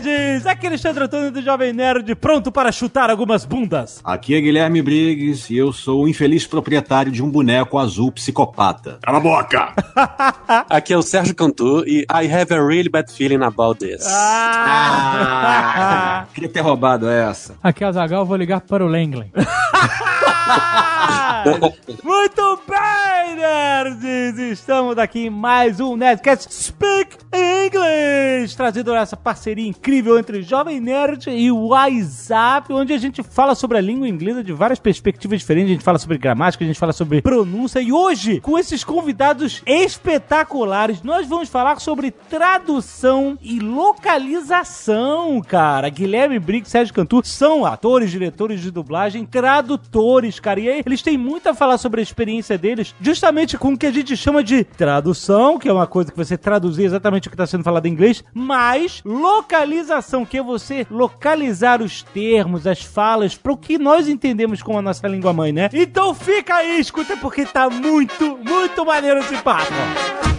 Nerds! Aqui é Alexandre Antônio do Jovem Nerd, pronto para chutar algumas bundas. Aqui é Guilherme Briggs e eu sou o infeliz proprietário de um boneco azul psicopata. Cala a boca! Aqui é o Sérgio Cantu e I have a really bad feeling about this. Ah, queria ter roubado essa. Aqui é o Zagal, vou ligar para o Langley. Muito bem, nerds! Estamos aqui em mais um Nerdcast Speak English, trazido essa parceria incrível entre Jovem Nerd e o WhatsApp, onde a gente fala sobre a língua inglesa de várias perspectivas diferentes. A gente fala sobre gramática, a gente fala sobre pronúncia. E hoje, com esses convidados espetaculares, nós vamos falar sobre tradução e localização, cara. Guilherme Briggs Sérgio Cantu são atores, diretores de dublagem, tradutores, cara. E aí, eles têm muito a falar sobre a experiência deles, justamente com o que a gente chama de tradução, que é uma coisa que você traduzir exatamente o que está sendo falado em inglês, mas localização, que é você localizar os termos, as falas, para o que nós entendemos como a nossa língua mãe, né? Então fica aí, escuta, porque tá muito, muito maneiro esse papo.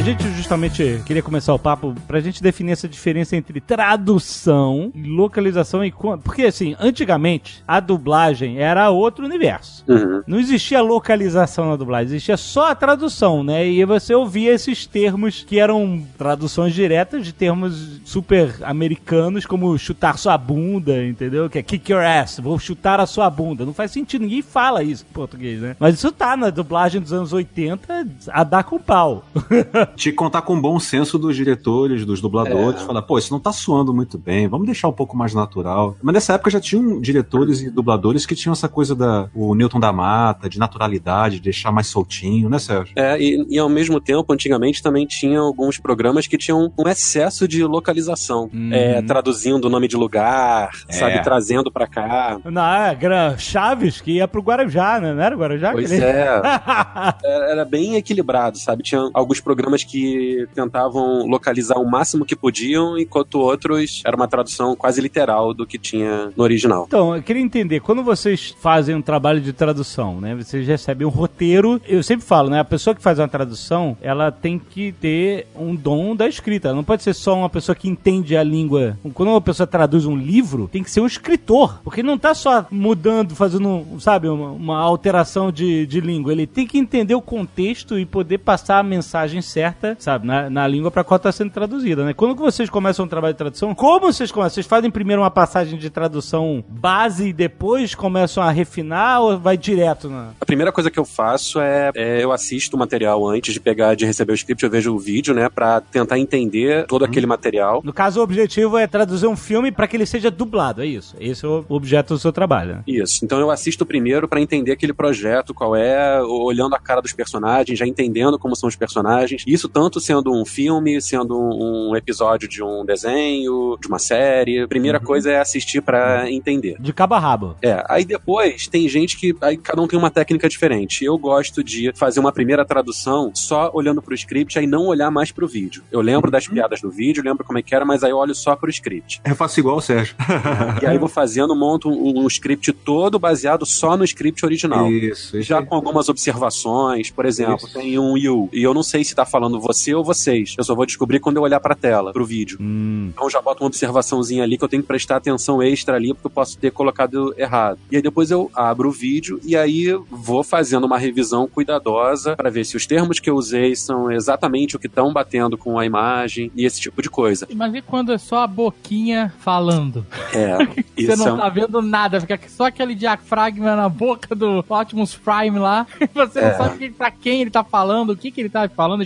A gente justamente queria começar o papo pra gente definir essa diferença entre tradução e localização e porque assim, antigamente a dublagem era outro universo. Uhum. Não existia localização na dublagem, existia só a tradução, né? E você ouvia esses termos que eram traduções diretas de termos super americanos, como chutar sua bunda, entendeu? Que é kick your ass, vou chutar a sua bunda. Não faz sentido, ninguém fala isso em português, né? Mas isso tá na dublagem dos anos 80 a dar com pau. Tinha que contar com o bom senso dos diretores, dos dubladores, É. falar, pô, isso não tá soando muito bem, vamos deixar um pouco mais natural. Mas nessa época já tinham diretores e dubladores que tinham essa coisa da o Newton da Mata, de naturalidade, de deixar mais soltinho, né, Sérgio? É, e, e ao mesmo tempo, antigamente também tinha alguns programas que tinham um excesso de localização. Uhum. É, traduzindo o nome de lugar, É. sabe, trazendo pra cá. Na Gra- Chaves, que ia pro Guarujá, né? Não era o Guarujá? Pois é. Era era bem equilibrado, sabe? Tinha alguns programas que tentavam localizar o máximo que podiam, enquanto outros era uma tradução quase literal do que tinha no original. Então, eu queria entender, quando vocês fazem um trabalho de tradução, né? Vocês recebem um roteiro. Eu sempre falo, né? A pessoa que faz uma tradução, ela tem que ter um dom da escrita. Ela não pode ser só uma pessoa que entende a língua. Quando uma pessoa traduz um livro, tem que ser um escritor. Porque não tá só mudando, fazendo, sabe, uma, uma alteração de, de língua. Ele tem que entender o contexto e poder passar a mensagem certa, sabe, na, na língua para qual está sendo traduzida, né? Quando que vocês começam um trabalho de tradução, como vocês começam? Vocês fazem primeiro uma passagem de tradução base e depois começam a refinar ou vai direto na... A primeira coisa que eu faço é, é eu assisto o material antes de pegar, de receber o script, eu vejo o vídeo, né, pra tentar entender todo aquele material. No caso, o objetivo é traduzir um filme para que ele seja dublado, é isso. Esse é o objeto do seu trabalho, né? Isso. Então eu assisto primeiro pra entender aquele projeto, qual é, olhando a cara dos personagens, já entendendo como são os personagens. Isso tanto sendo um filme, sendo um episódio de um desenho, de uma série. Primeira coisa é assistir pra entender. De cabo a rabo. É, aí depois tem gente que aí cada um tem uma técnica diferente. Eu gosto de fazer uma primeira tradução só olhando pro script, aí não olhar mais pro vídeo. Eu lembro das piadas do vídeo, lembro como é que era, mas aí eu olho só pro script. Eu faço igual o Sérgio. E aí eu vou fazendo, monto um, um script todo baseado só no script original. Isso, isso Já aí. com algumas observações, por exemplo, Isso. tem um you, e eu não sei se tá falando você ou vocês. Eu só vou descobrir quando eu olhar pra tela, pro vídeo. Hum. Então eu já boto uma observaçãozinha ali que eu tenho que prestar atenção extra ali, porque eu posso ter colocado errado. E aí depois eu abro o vídeo e aí vou fazendo uma revisão cuidadosa pra ver se os termos que eu usei são exatamente o que estão batendo com a imagem e esse tipo de coisa. Mas e quando é só a boquinha falando? É, Você isso é não um- tá vendo nada, fica só aquele diafragma na boca do Optimus Prime lá. e Você É. não sabe pra quem ele tá falando, o que, que ele tá falando, a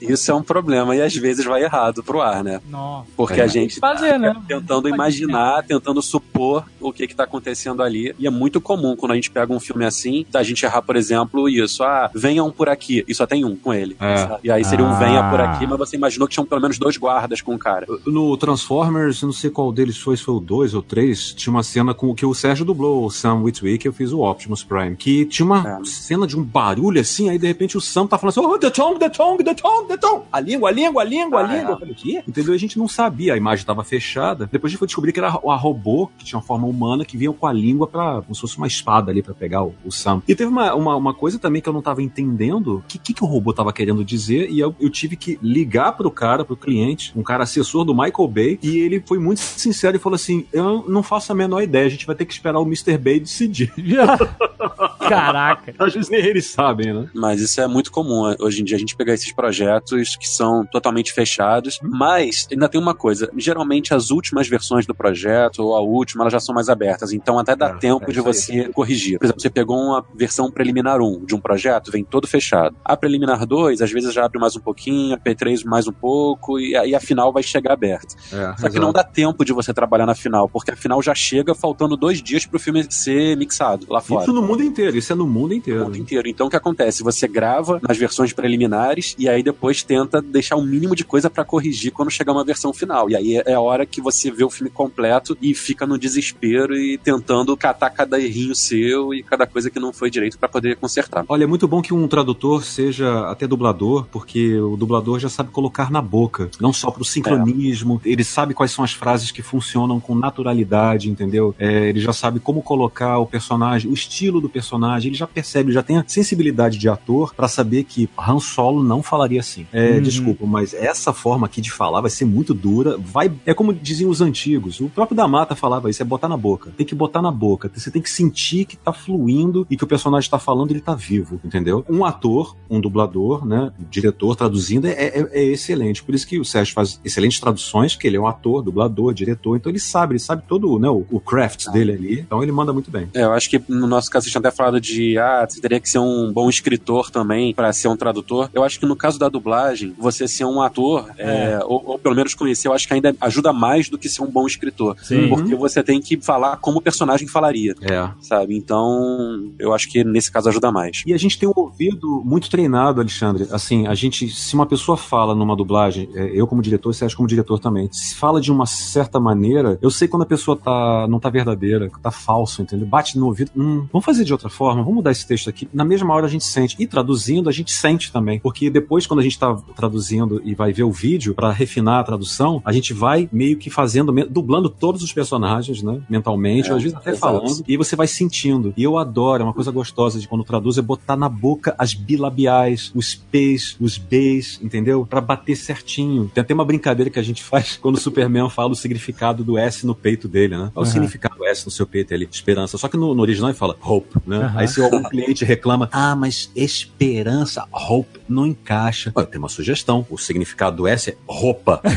Isso é um problema e às vezes vai errado pro ar, né? Nossa. Porque É. a gente Fazer, né? tentando imaginar, tentando supor o que que tá acontecendo ali. E é muito comum quando a gente pega um filme assim, da gente errar, por exemplo, isso. Ah, venham por aqui. E só tem um com ele. É. E aí seria um Ah. venha por aqui, mas você imaginou que tinham pelo menos dois guardas com o cara. No Transformers, eu não sei qual deles foi, se foi o 2 ou 3, tinha uma cena com que o Sérgio dublou o Sam Witwick, eu fiz o Optimus Prime, que tinha uma É. cena de um barulho assim, aí de repente o Sam tá falando assim, oh, the tongue, the tongue, the Deton, Deton, a língua, a língua, a língua, a Ah, língua. é. Eu falei, quê? Entendeu? A gente não sabia, a imagem estava fechada. Depois a gente foi descobrir que era a robô, que tinha uma forma humana, que vinha com a língua pra, como se fosse uma espada ali pra pegar o, o Sam. E teve uma, uma, uma coisa também que eu não tava entendendo, o que, que, que o robô tava querendo dizer, e eu, eu tive que ligar pro cara, pro cliente, um cara assessor do Michael Bay, e ele foi muito sincero e falou assim, eu não faço a menor ideia, a gente vai ter que esperar o Mr. Bay decidir. Caraca. Às vezes nem eles sabem, né? Mas isso é muito comum hoje em dia a gente pegar esses projetos que são totalmente fechados. Hum. Mas ainda tem uma coisa: geralmente as últimas versões do projeto ou a última elas já são mais abertas. Então até dá É, tempo é de você corrigir. Por exemplo, você pegou uma versão preliminar 1 de um projeto, vem todo fechado. A preliminar 2, às vezes já abre mais um pouquinho, a P3 mais um pouco, e aí a final vai chegar aberta. É, Só que não dá tempo de você trabalhar na final, porque a final já chega faltando dois dias pro filme ser mixado lá fora. Isso no mundo inteiro, isso é no mundo inteiro. mundo inteiro. Então o que acontece? Você grava nas versões preliminares e aí depois tenta deixar o mínimo de coisa pra corrigir quando chegar uma versão final. E aí é a hora que você vê o filme completo e fica no desespero e tentando catar cada errinho seu e cada coisa que não foi direito pra poder consertar. Olha, é muito bom que um tradutor seja até dublador, porque o dublador já sabe colocar na boca, não só pro sincronismo, ele sabe quais são as frases que funcionam com naturalidade, entendeu? É, ele já sabe como colocar o personagem, o estilo do personagem, ele já percebe, já tem a sensibilidade de ator pra saber que Han Solo não falaria assim. É, Uhum. Desculpa, mas essa forma aqui de falar vai ser muito dura, vai, é como diziam os antigos, o próprio da Mata falava isso, é botar na boca. Tem que botar na boca, você tem que sentir que tá fluindo e que o personagem tá falando ele tá vivo, entendeu? Um ator, um dublador, né, diretor traduzindo é, é- é excelente. Por isso que o Sérgio faz excelentes traduções, que ele é um ator, dublador, diretor, então ele sabe, ele sabe todo né, o, o craft dele ali, então ele manda muito bem. É, eu acho que no nosso caso vocês tinham até falado de ah, você teria que ser um bom escritor também pra ser um tradutor. Eu acho que no caso da dublagem, você ser um ator, é, ou, ou pelo menos conhecer, eu acho que ainda ajuda mais do que ser um bom escritor. Sim. Porque você tem que falar como o personagem falaria, É. sabe? Então, eu acho que nesse caso ajuda mais. E a gente tem um ouvido muito treinado, Alexandre. Assim, a gente, se uma pessoa fala numa dublagem, é, eu como diretor, você acha como diretor também, se fala de uma certa maneira, eu sei quando a pessoa tá, não tá verdadeira, tá falso, entendeu? Bate no ouvido, hum, vamos fazer de outra forma, vamos mudar esse texto aqui. Na mesma hora a gente sente. E traduzindo, a gente sente também. Porque depois, quando a gente tá traduzindo e vai ver o vídeo pra refinar a tradução, a gente vai meio que fazendo, dublando todos os personagens, né? Mentalmente, É, ou às vezes até exato. falando. E você vai sentindo. E eu adoro, é uma coisa gostosa de quando traduz, é botar na boca as bilabiais, os P's, os B's, entendeu? Pra bater certinho. Tem até uma brincadeira que a gente faz quando o Superman fala o significado do S no peito dele, né? Qual o Aham. significado do S no seu peito ali? Esperança. Só que no, no original ele fala hope, né? Aham. Aí se algum cliente reclama, ah, mas esperança, hope, não encaixa. Olha, tem uma sugestão. O significado do S é roupa.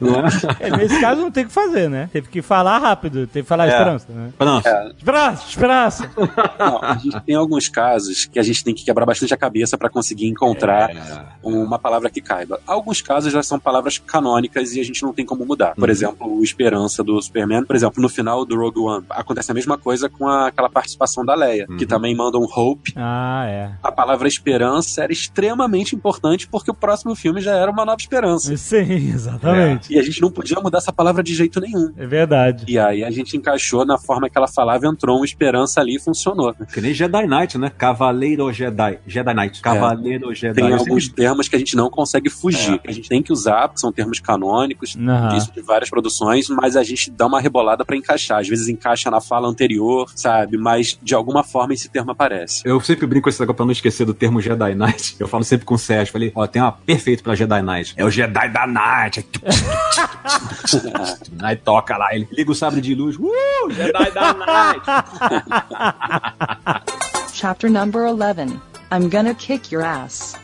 não é? É, nesse caso não tem o que fazer, né? Teve que falar rápido, teve que falar É. esperança, né? Pronto. Esperança, esperança. Não, a gente tem alguns casos que a gente tem que quebrar bastante a cabeça pra conseguir encontrar É. uma palavra que caiba. Alguns casos já são palavras canônicas e a gente não tem como mudar. Por Uhum. exemplo, o Esperança do Superman. Por exemplo, no final do Rogue One, acontece a mesma coisa com a- aquela participação da Leia, que Uhum. também manda um Hope. Ah, é. A palavra esperança era extremamente importante porque o próximo filme já era uma nova esperança. Sim, exatamente. E a gente não podia mudar essa palavra de jeito nenhum. É, verdade. E aí a gente encaixou na forma que ela falava, entrou um esperança ali e funcionou. Que nem Jedi Knight, né? Cavaleiro Jedi. Jedi Knight. Cavaleiro Jedi. Tem alguns termos que a gente não consegue fugir. que A gente tem que usar, porque são termos canônicos, Aham. disso de várias produções, mas a gente dá uma rebolada pra encaixar. Às vezes encaixa na fala anterior, sabe? Mas de alguma forma esse termo aparece. Eu sempre brinco com esse negócio pra não esquecer do termo Jedi Knight. Eu falo sempre com o Sérgio. Falei, ó, tem uma perfeito pra Jedi Knight. É o Jedi da Night. Aí toca lá, ele liga o sabre de luz. Uh, Jedi da Night. Chapter number 11. I'm gonna kick your ass.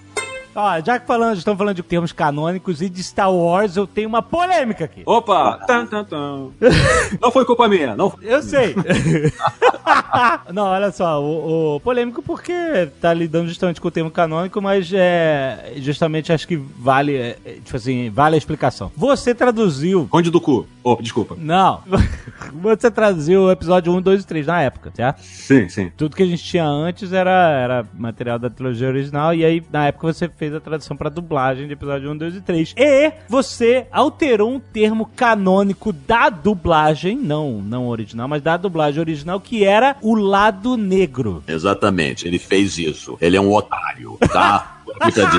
Ó, já que falando, estamos falando de termos canônicos e de Star Wars, eu tenho uma polêmica aqui. Opa! Tan, tan, tan. Não foi culpa minha. Não. Eu sei. Não, olha só, o, o polêmico porque tá lidando justamente com o termo canônico, mas é justamente acho que vale, é, tipo assim, vale a explicação. Você traduziu Conde do cu. Oh, desculpa. Não. Você traduziu o episódio 1, 2 e 3 na época, certo? Sim, sim. Tudo que a gente tinha antes era, era material da trilogia original, e aí, na época, você fez fez a tradução pra dublagem de episódio 1, 2 e 3. E você alterou um termo canônico da dublagem, não, não original, mas da dublagem original, que era o lado negro. Exatamente, ele fez isso. Ele é um otário, tá? Fica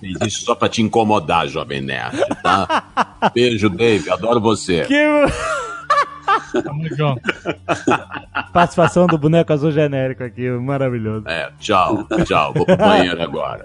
fez isso só pra te incomodar, jovem nerd, tá? Beijo, Dave, adoro você. Que Tamo junto. participação do boneco azul genérico aqui, maravilhoso. É, tchau, tchau, vou pro banheiro agora.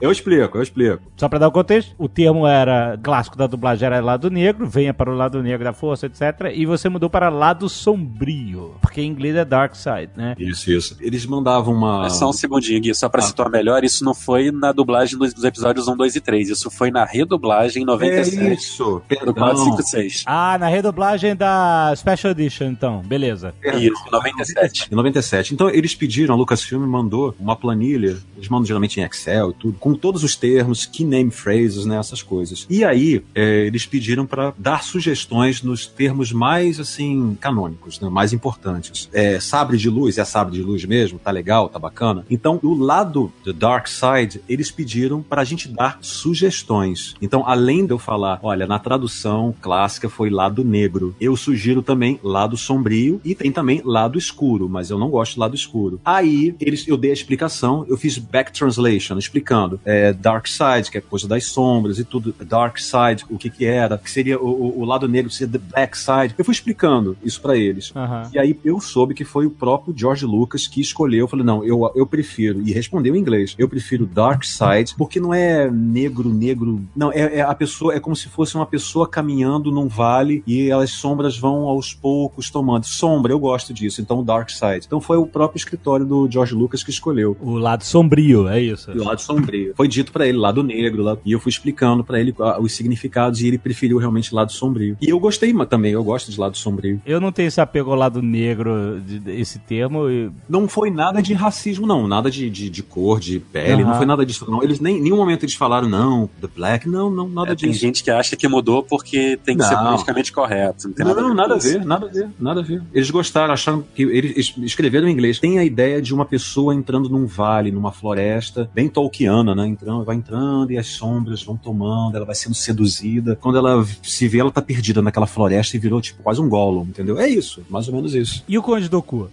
Eu explico, eu explico. Só pra dar o contexto, o termo era clássico da dublagem era lado negro, venha para o lado negro da força, etc. E você mudou para lado sombrio, porque em inglês é dark side, né? Isso, isso. Eles mandavam uma. É só um segundinho, Gui, só pra situar melhor, isso não foi na dublagem dos, dos episódios 1, 2 e 3, isso foi na redublagem em É 97. isso. Do 4, 5, 6. Ah, na redublagem da Special Edition, então, beleza. Isso, 97. Em 97. Então eles pediram, a Lucasfilm mandou uma planilha, eles mandam geralmente em Excel e tudo, com todos os termos, key name phrases, né, essas coisas. E aí é, eles pediram para dar sugestões nos termos mais assim canônicos, né, mais importantes. É, sabre de luz, é sabre de luz mesmo, tá legal, tá bacana. Então do lado do Dark Side eles pediram para a gente dar sugestões. Então além de eu falar, olha, na tradução clássica foi lado negro, eu sugiro também lado sombrio e tem também lado escuro, mas eu não gosto de lado escuro. Aí eles, eu dei a explicação, eu fiz back translation, explicando é, Dark Side, que é coisa das sombras e tudo, Dark Side, o que que era, que seria o, o- lado negro, seria the Black Side. Eu fui explicando isso pra eles. Aham. E aí eu soube que foi o próprio George Lucas que escolheu. Eu falei, não, eu, eu prefiro, e respondeu em inglês, eu prefiro Dark Side, porque não é negro, negro. Não, é, é a pessoa, é como se fosse uma pessoa caminhando num vale e as sombras vão aos poucos tomando. Sombra, eu gosto disso, então Dark Side. Então foi o próprio escritório do George Lucas que escolheu. O lado sombrio, é isso. O lado sombrio. Foi dito pra ele, lado negro, lá, e eu fui explicando pra ele ah, os significados e ele preferiu realmente lado sombrio. E eu gostei ma- também, eu gosto de lado sombrio. Eu não tenho esse apego ao lado negro, de- esse termo. e- Não foi nada de racismo, não. Nada de, de, de cor, de pele. Aham. Não foi nada disso, não. Eles nem em nenhum momento eles falaram, não, the black. Não, não, nada É, tem disso. gente que acha que mudou porque tem que ser Não. politicamente correto. Não tem Não, nada, não, nada. Ver, nada a ver, nada a ver. Eles gostaram, acharam que eles es- escreveram em inglês. Tem a ideia de uma pessoa entrando num vale, numa floresta, bem tolkiana, né? Entrando, vai entrando e as sombras vão tomando, ela vai sendo seduzida. Quando ela se vê, ela tá perdida naquela floresta e virou tipo quase um Gollum, entendeu? É isso, mais ou menos isso. E o Conde do Cu?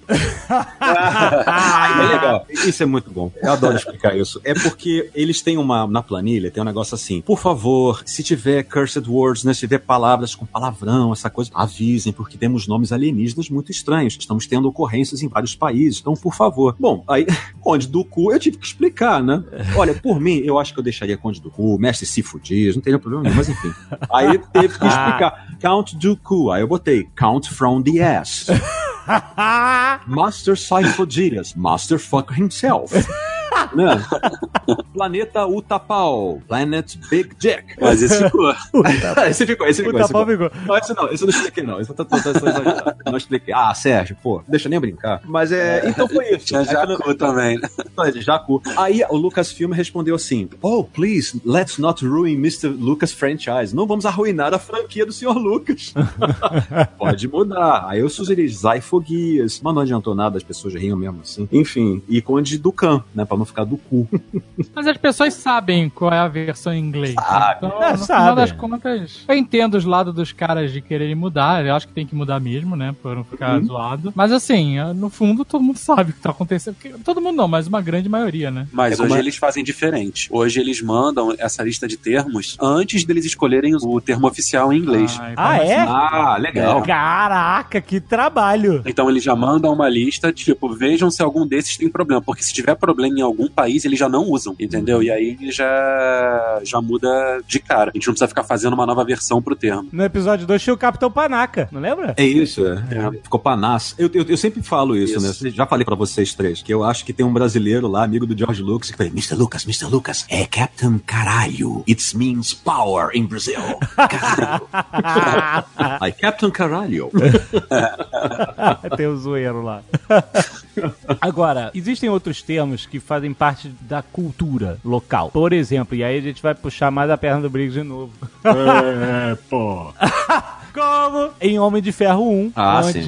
é legal. Isso é muito bom. Eu adoro explicar isso. É porque eles têm uma. Na planilha, tem um negócio assim. Por favor, se tiver cursed words, né? Se tiver palavras com palavrão, essa coisa, avisem, porque temos nomes alienígenas muito estranhos. Estamos tendo ocorrências em vários países. Então, por favor. Bom, aí, Conde do Cu, eu tive que explicar, né? Olha, por mim, eu acho que eu deixaria Conde do Cu, Mestre Sifo Dias, não teria problema nenhum, mas enfim. Aí teve que explicar. Count do Cu. Aí eu botei Count from the ass. Master Cyphodias, Master Fuck himself. Planeta Utapau, Planet Big Dick. Mas esse ficou. esse ficou, esse ficou. O esse ficou. ficou. Não, esse não, esse eu não expliquei, não. Esse eu tô- não expliquei. Ah, Sérgio, pô, deixa nem brincar. Mas é. Então foi isso. Tinha Jacu também. né? Jacu. Aí o Lucasfilm respondeu assim: Oh, please, let's not ruin Mr. Lucas franchise. Não vamos arruinar a franquia do Sr. Lucas. Pode mudar. Aí eu sugeri Zyfoguias, mas não adiantou nada, as pessoas riam mesmo assim. Enfim, e Conde do Can, né? Pra não ficar do cu. Mas as pessoas sabem qual é a versão em inglês. né? Sabe. Então, É, no sabe. final das contas, eu entendo os lados dos caras de quererem mudar. Eu acho que tem que mudar mesmo, né? Pra não ficar Uhum. zoado. Mas assim, no fundo, todo mundo sabe o que tá acontecendo. Porque- todo mundo não, mas uma grande maioria, né? Mas É hoje eles fazem diferente. Hoje eles mandam essa lista de termos antes deles escolherem o termo oficial em inglês. então Ah, é? Ah, legal. Caraca, que trabalho! Então eles já mandam uma lista, tipo, vejam se algum desses tem problema. Porque se tiver problema em algum país, eles já não usam, entendeu? E aí já, já muda de cara. A gente não precisa ficar fazendo uma nova versão pro termo. No episódio 2 tinha o Capitão Panaca, não lembra? É isso, é. Ficou panás. Eu, eu, eu sempre falo isso, Isso. né? Já falei pra vocês três, que eu acho que tem um brasileiro lá, amigo do George Lucas, que fala, Mr. Lucas, Mr. Lucas, é Captain Caralho. It means power in Brazil. Caralho. Aí, Captain Caralho. Tem o zoeiro lá. Agora, existem outros termos que fazem parte da cultura local. Por exemplo, e aí a gente vai puxar mais a perna do Briggs de novo. É, pô. Como em Homem de Ferro 1, Ah, onde,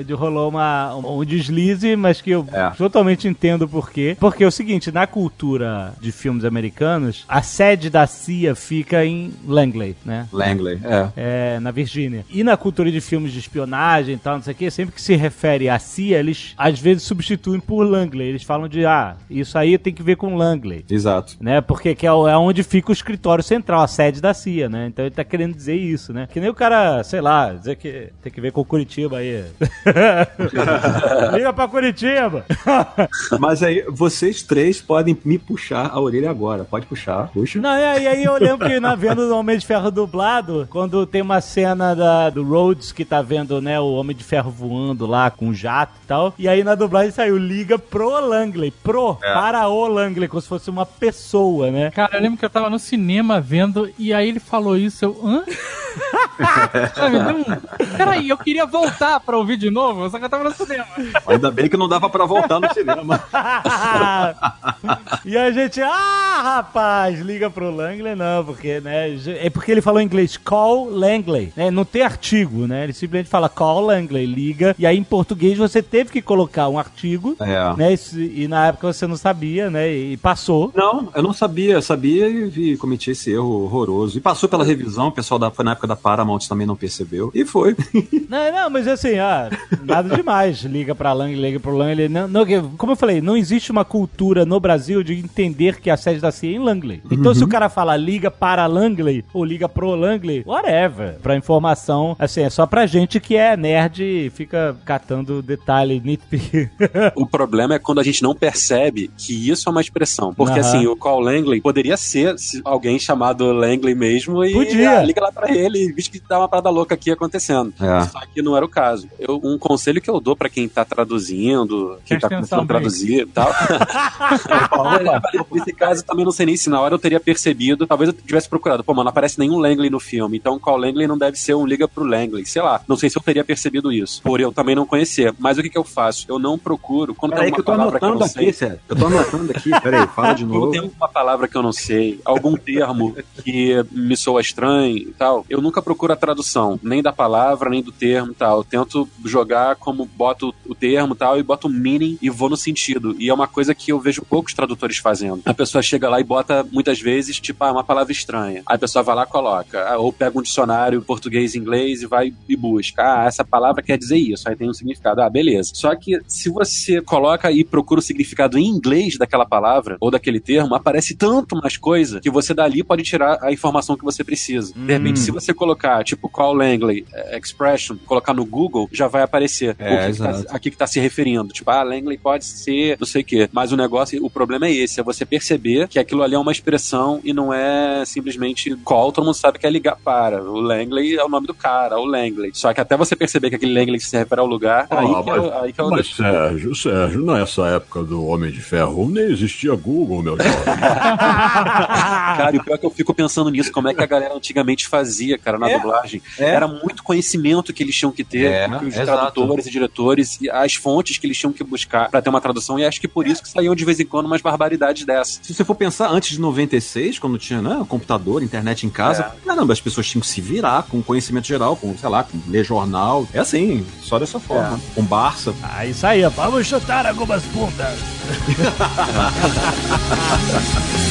onde rolou uma, um deslize, mas que eu É. totalmente entendo por quê. Porque é o seguinte, na cultura de filmes americanos, a sede da CIA fica em Langley, né? Langley, é. É, na Virgínia. E na cultura de filmes de espionagem e tal, não sei o que, sempre que se refere à CIA, eles às vezes substituem por Langley. Eles falam de, ah, isso aí tem que ver com Langley. Exato. Né? Porque que é, é onde fica o escritório central, a sede da CIA, né? Então ele tá querendo dizer isso, né? Que nem o cara, sei lá, dizer que tem que ver com Curitiba aí. Liga pra Curitiba! Mas aí, vocês três podem me puxar a orelha agora. Pode puxar, puxa. Não, e aí, aí eu lembro que na vendo do Homem de Ferro dublado, quando tem uma cena da, do Rhodes que tá vendo, né, o Homem de Ferro voando lá com o jato e tal, e aí na dublagem saiu liga pro Langley, pro, para o Langley, como se fosse uma pessoa, né? Cara, eu lembro que eu tava no cinema vendo e aí ele falou isso, eu. Hã? Sabe, um- Peraí, eu queria voltar pra ouvir de novo, só que eu tava no cinema. Ainda bem que não dava pra voltar no cinema. e a gente, ah, rapaz, liga pro Langley, não, porque, né, é porque ele falou em inglês call Langley, né, não tem artigo, né, ele simplesmente fala call Langley, liga, e aí em português você teve que colocar um artigo, É. né, e, e na época você não sabia, né, e passou. Não, eu não sabia, eu sabia e vi, cometi esse erro horroroso. E passou pela revisão, o pessoal da, foi na época da Paramount também não percebeu. E foi. Não, não, mas assim, ah, nada demais. Liga pra Langley, liga pro Langley. Não, não, como eu falei, não existe uma cultura no Brasil de entender que a sede da CIA é em Langley. Então, se o cara fala liga para Langley ou liga pro Langley, whatever. Pra informação, assim, é só pra gente que é nerd e fica catando detalhe nitpick. O problema é quando a gente não percebe que isso é uma expressão. Porque Aham. assim, o call Langley poderia ser se alguém chamado Langley mesmo e Podia. ah, liga lá pra ele, visto que tá uma parada louca aqui acontecendo. É. Só que não era o caso. Eu- um conselho que eu dou pra quem tá traduzindo, quem Presta tá começando a traduzir e tal. Nesse caso, também não sei nem se na hora eu teria percebido. Talvez eu tivesse procurado. Pô, mano, não aparece nenhum Langley no filme. Então, call Langley não deve ser um liga pro Langley. Sei lá. Não sei se eu teria percebido isso. Por eu também não conhecer. Mas o que, que eu faço? Eu não procuro. Quando Peraí tem que uma eu tô palavra que eu anotando não sei. aqui, sério. Eu tô anotando aqui. Peraí, fala de Quando novo. tem uma palavra que eu não sei, algum termo que me soa estranho e tal, eu nunca procuro a tradução, nem da palavra, nem do termo e tal. Eu tento jogar como boto o termo e tal, e boto o meaning e vou no sentido. E é uma coisa que eu vejo poucos tradutores fazendo. A pessoa chega lá e bota, muitas vezes, tipo, ah, uma palavra estranha. Aí a pessoa vai lá e coloca. Ah, Ou pega um dicionário português e inglês e vai e busca. Ah, essa palavra quer dizer isso. Aí tem um significado. Ah, beleza. Só que se você coloca e procura o significado em inglês daquela palavra ou daquele termo, aparece tanto mais coisa que você dali pode tirar a informação que você precisa. De repente, se você colocar, tipo, call Langley eh, expression, colocar no Google, já vai aparecer É, o que que exato. tá, a que, que tá se referindo. Tipo, ah, Langley pode ser não sei o quê. Mas o negócio, o problema é esse, é você perceber que aquilo ali é uma expressão e não é simplesmente call, todo mundo sabe que é ligar para. O Langley é o nome do cara, o Langley. Só que até você perceber que aquele Langley se refere ao lugar, Ah, aí, que mas- é, aí que é o Mas Sérgio, Sérgio, nessa época do Homem de Ferro nem existia Google, meu jovem. Cara, e o pior é que eu fico pensando nisso, como é que a galera antigamente fazia, cara, na É. dublagem. É. Era muito conhecimento que eles tinham que ter, É, os exato. tradutores e diretores, e as fontes que eles tinham que buscar pra ter uma tradução, e acho que por isso que saíam de vez em quando umas barbaridades dessas. Se você for pensar, antes de 96, quando tinha né, computador, internet em casa, caramba, as pessoas tinham que se virar com conhecimento geral, com, sei lá, com ler jornal. É assim, só dessa forma. Com Barça. Ah, isso aí. Vamos chutar algumas puntas.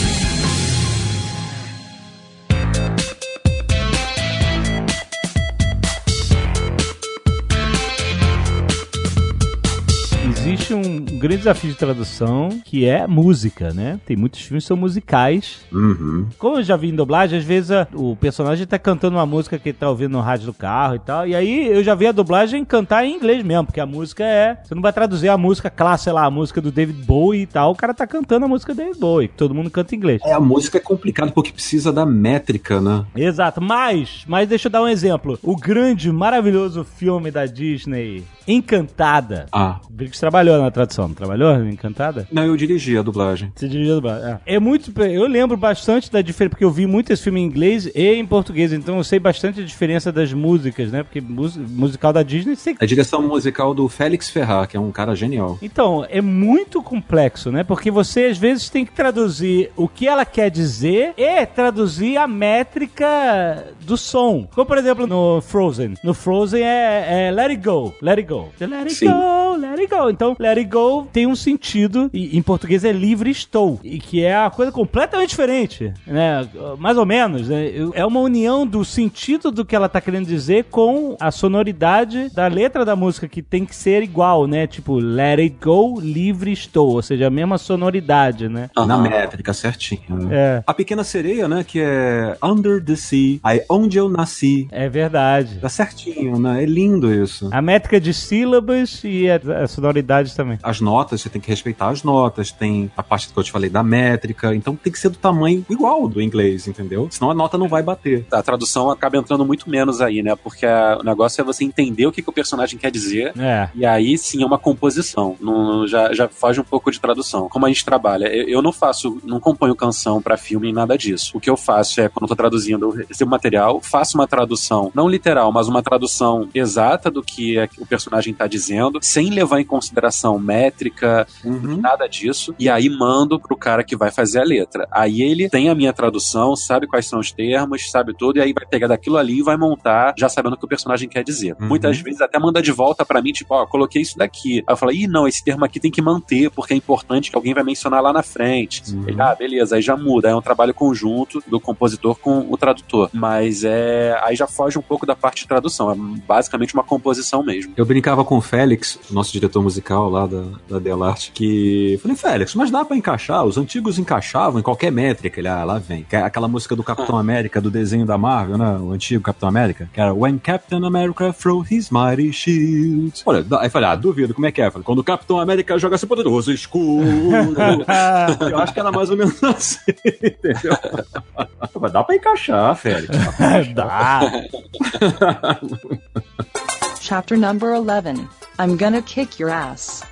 Existe um grande desafio de tradução que é música, né? Tem muitos filmes que são musicais Uhum. como eu já vi em dublagem, às vezes a- o personagem tá cantando uma música que ele tá ouvindo no rádio do carro e tal. E aí eu já vi a dublagem cantar em inglês mesmo, porque a música é. Você não vai traduzir a música clássica, sei lá, a música do David Bowie e tal. O cara tá cantando a música do David Bowie, que todo mundo canta em inglês. É, a música é complicada porque precisa da métrica, né? Exato, mas, mas deixa eu dar um exemplo. O grande, maravilhoso filme da Disney, Encantada. Ah. O Briggs trabalhou na tradução, não trabalhou? Encantada? Não, eu dirigi a dublagem. Você dirigiu a dublagem. É. é muito. Eu lembro bastante da diferença, porque eu vi muito esse filme em inglês e em português, então eu sei bastante a diferença das músicas, né? Porque mus- musical da Disney você A direção musical do Félix Ferrar, que é um cara genial. Então, é muito complexo, né? Porque você às vezes tem que traduzir o que ela quer dizer e traduzir a métrica do som. Como, por exemplo, no Frozen. No Frozen é, é Let It Go, Let It Go. Let It Sim. Go, Let It Go. Então, Let It Go tem um sentido, e em português é livre estou, e que é uma coisa completamente diferente, né? Mais ou menos, né? É uma união do sentido do que ela tá querendo dizer com a sonoridade da letra da música, que tem que ser igual, né? Tipo, Let It Go, livre estou, ou seja, a mesma sonoridade, né? Na Aham. métrica certinho. né? É. A Pequena Sereia, né? Que é Under the Sea, aí onde eu nasci. É verdade. Tá certinho, né? É lindo isso. A métrica de sílabas e a, a sonoridade também. As notas, você tem que respeitar as notas, tem a parte que eu te falei da métrica, então tem que ser do tamanho igual do inglês, entendeu? Senão a nota não vai bater. A tradução acaba entrando muito menos aí, né? Porque a- o negócio é você entender o que, que o personagem quer dizer. É. E aí sim é uma composição. Não, já, já foge um pouco de tradução. Como a gente trabalha, eu, eu não faço, não componho canção pra filme nem nada disso. O que eu faço é, quando eu tô traduzindo, eu recebo material, faço uma tradução, não literal, mas uma tradução exata do que é que o personagem tá dizendo, sem levar em consideração métrica, Uhum. nada disso, e aí mando pro cara que vai fazer a letra. Aí ele tem a minha tradução, sabe quais são os termos, sabe tudo, e aí vai pegar daquilo ali e vai montar, já sabendo o que o personagem quer dizer. Uhum. Muitas vezes até manda de volta pra mim, tipo, ó, coloquei isso daqui. Aí eu falo, ih, não, esse termo aqui tem que manter, porque é importante que alguém vai mencionar lá na frente. Uhum. Ele, ah, beleza, aí já muda, é um trabalho conjunto do compositor com o tradutor. Mas é. Aí já foge um pouco da parte de tradução, é basicamente uma composição mesmo. Eu brincava com o Félix, nosso diretor musical lá da, da Delarte, que falei, Félix, mas dá pra encaixar? Os antigos encaixavam em qualquer métrica. Ele, ah, lá vem. É aquela música do Capitão América, do desenho da Marvel, né? O antigo Capitão América, que era When Captain America throw his mighty shield. Olha, aí falei, ah, duvido, como é que é? Falei, Quando o Capitão América joga seu poderoso escudo. eu acho que era mais ou menos assim, entendeu? Mas dá pra encaixar, Félix. Dá. Dá. Chapter number 11. I'm gonna kick your ass.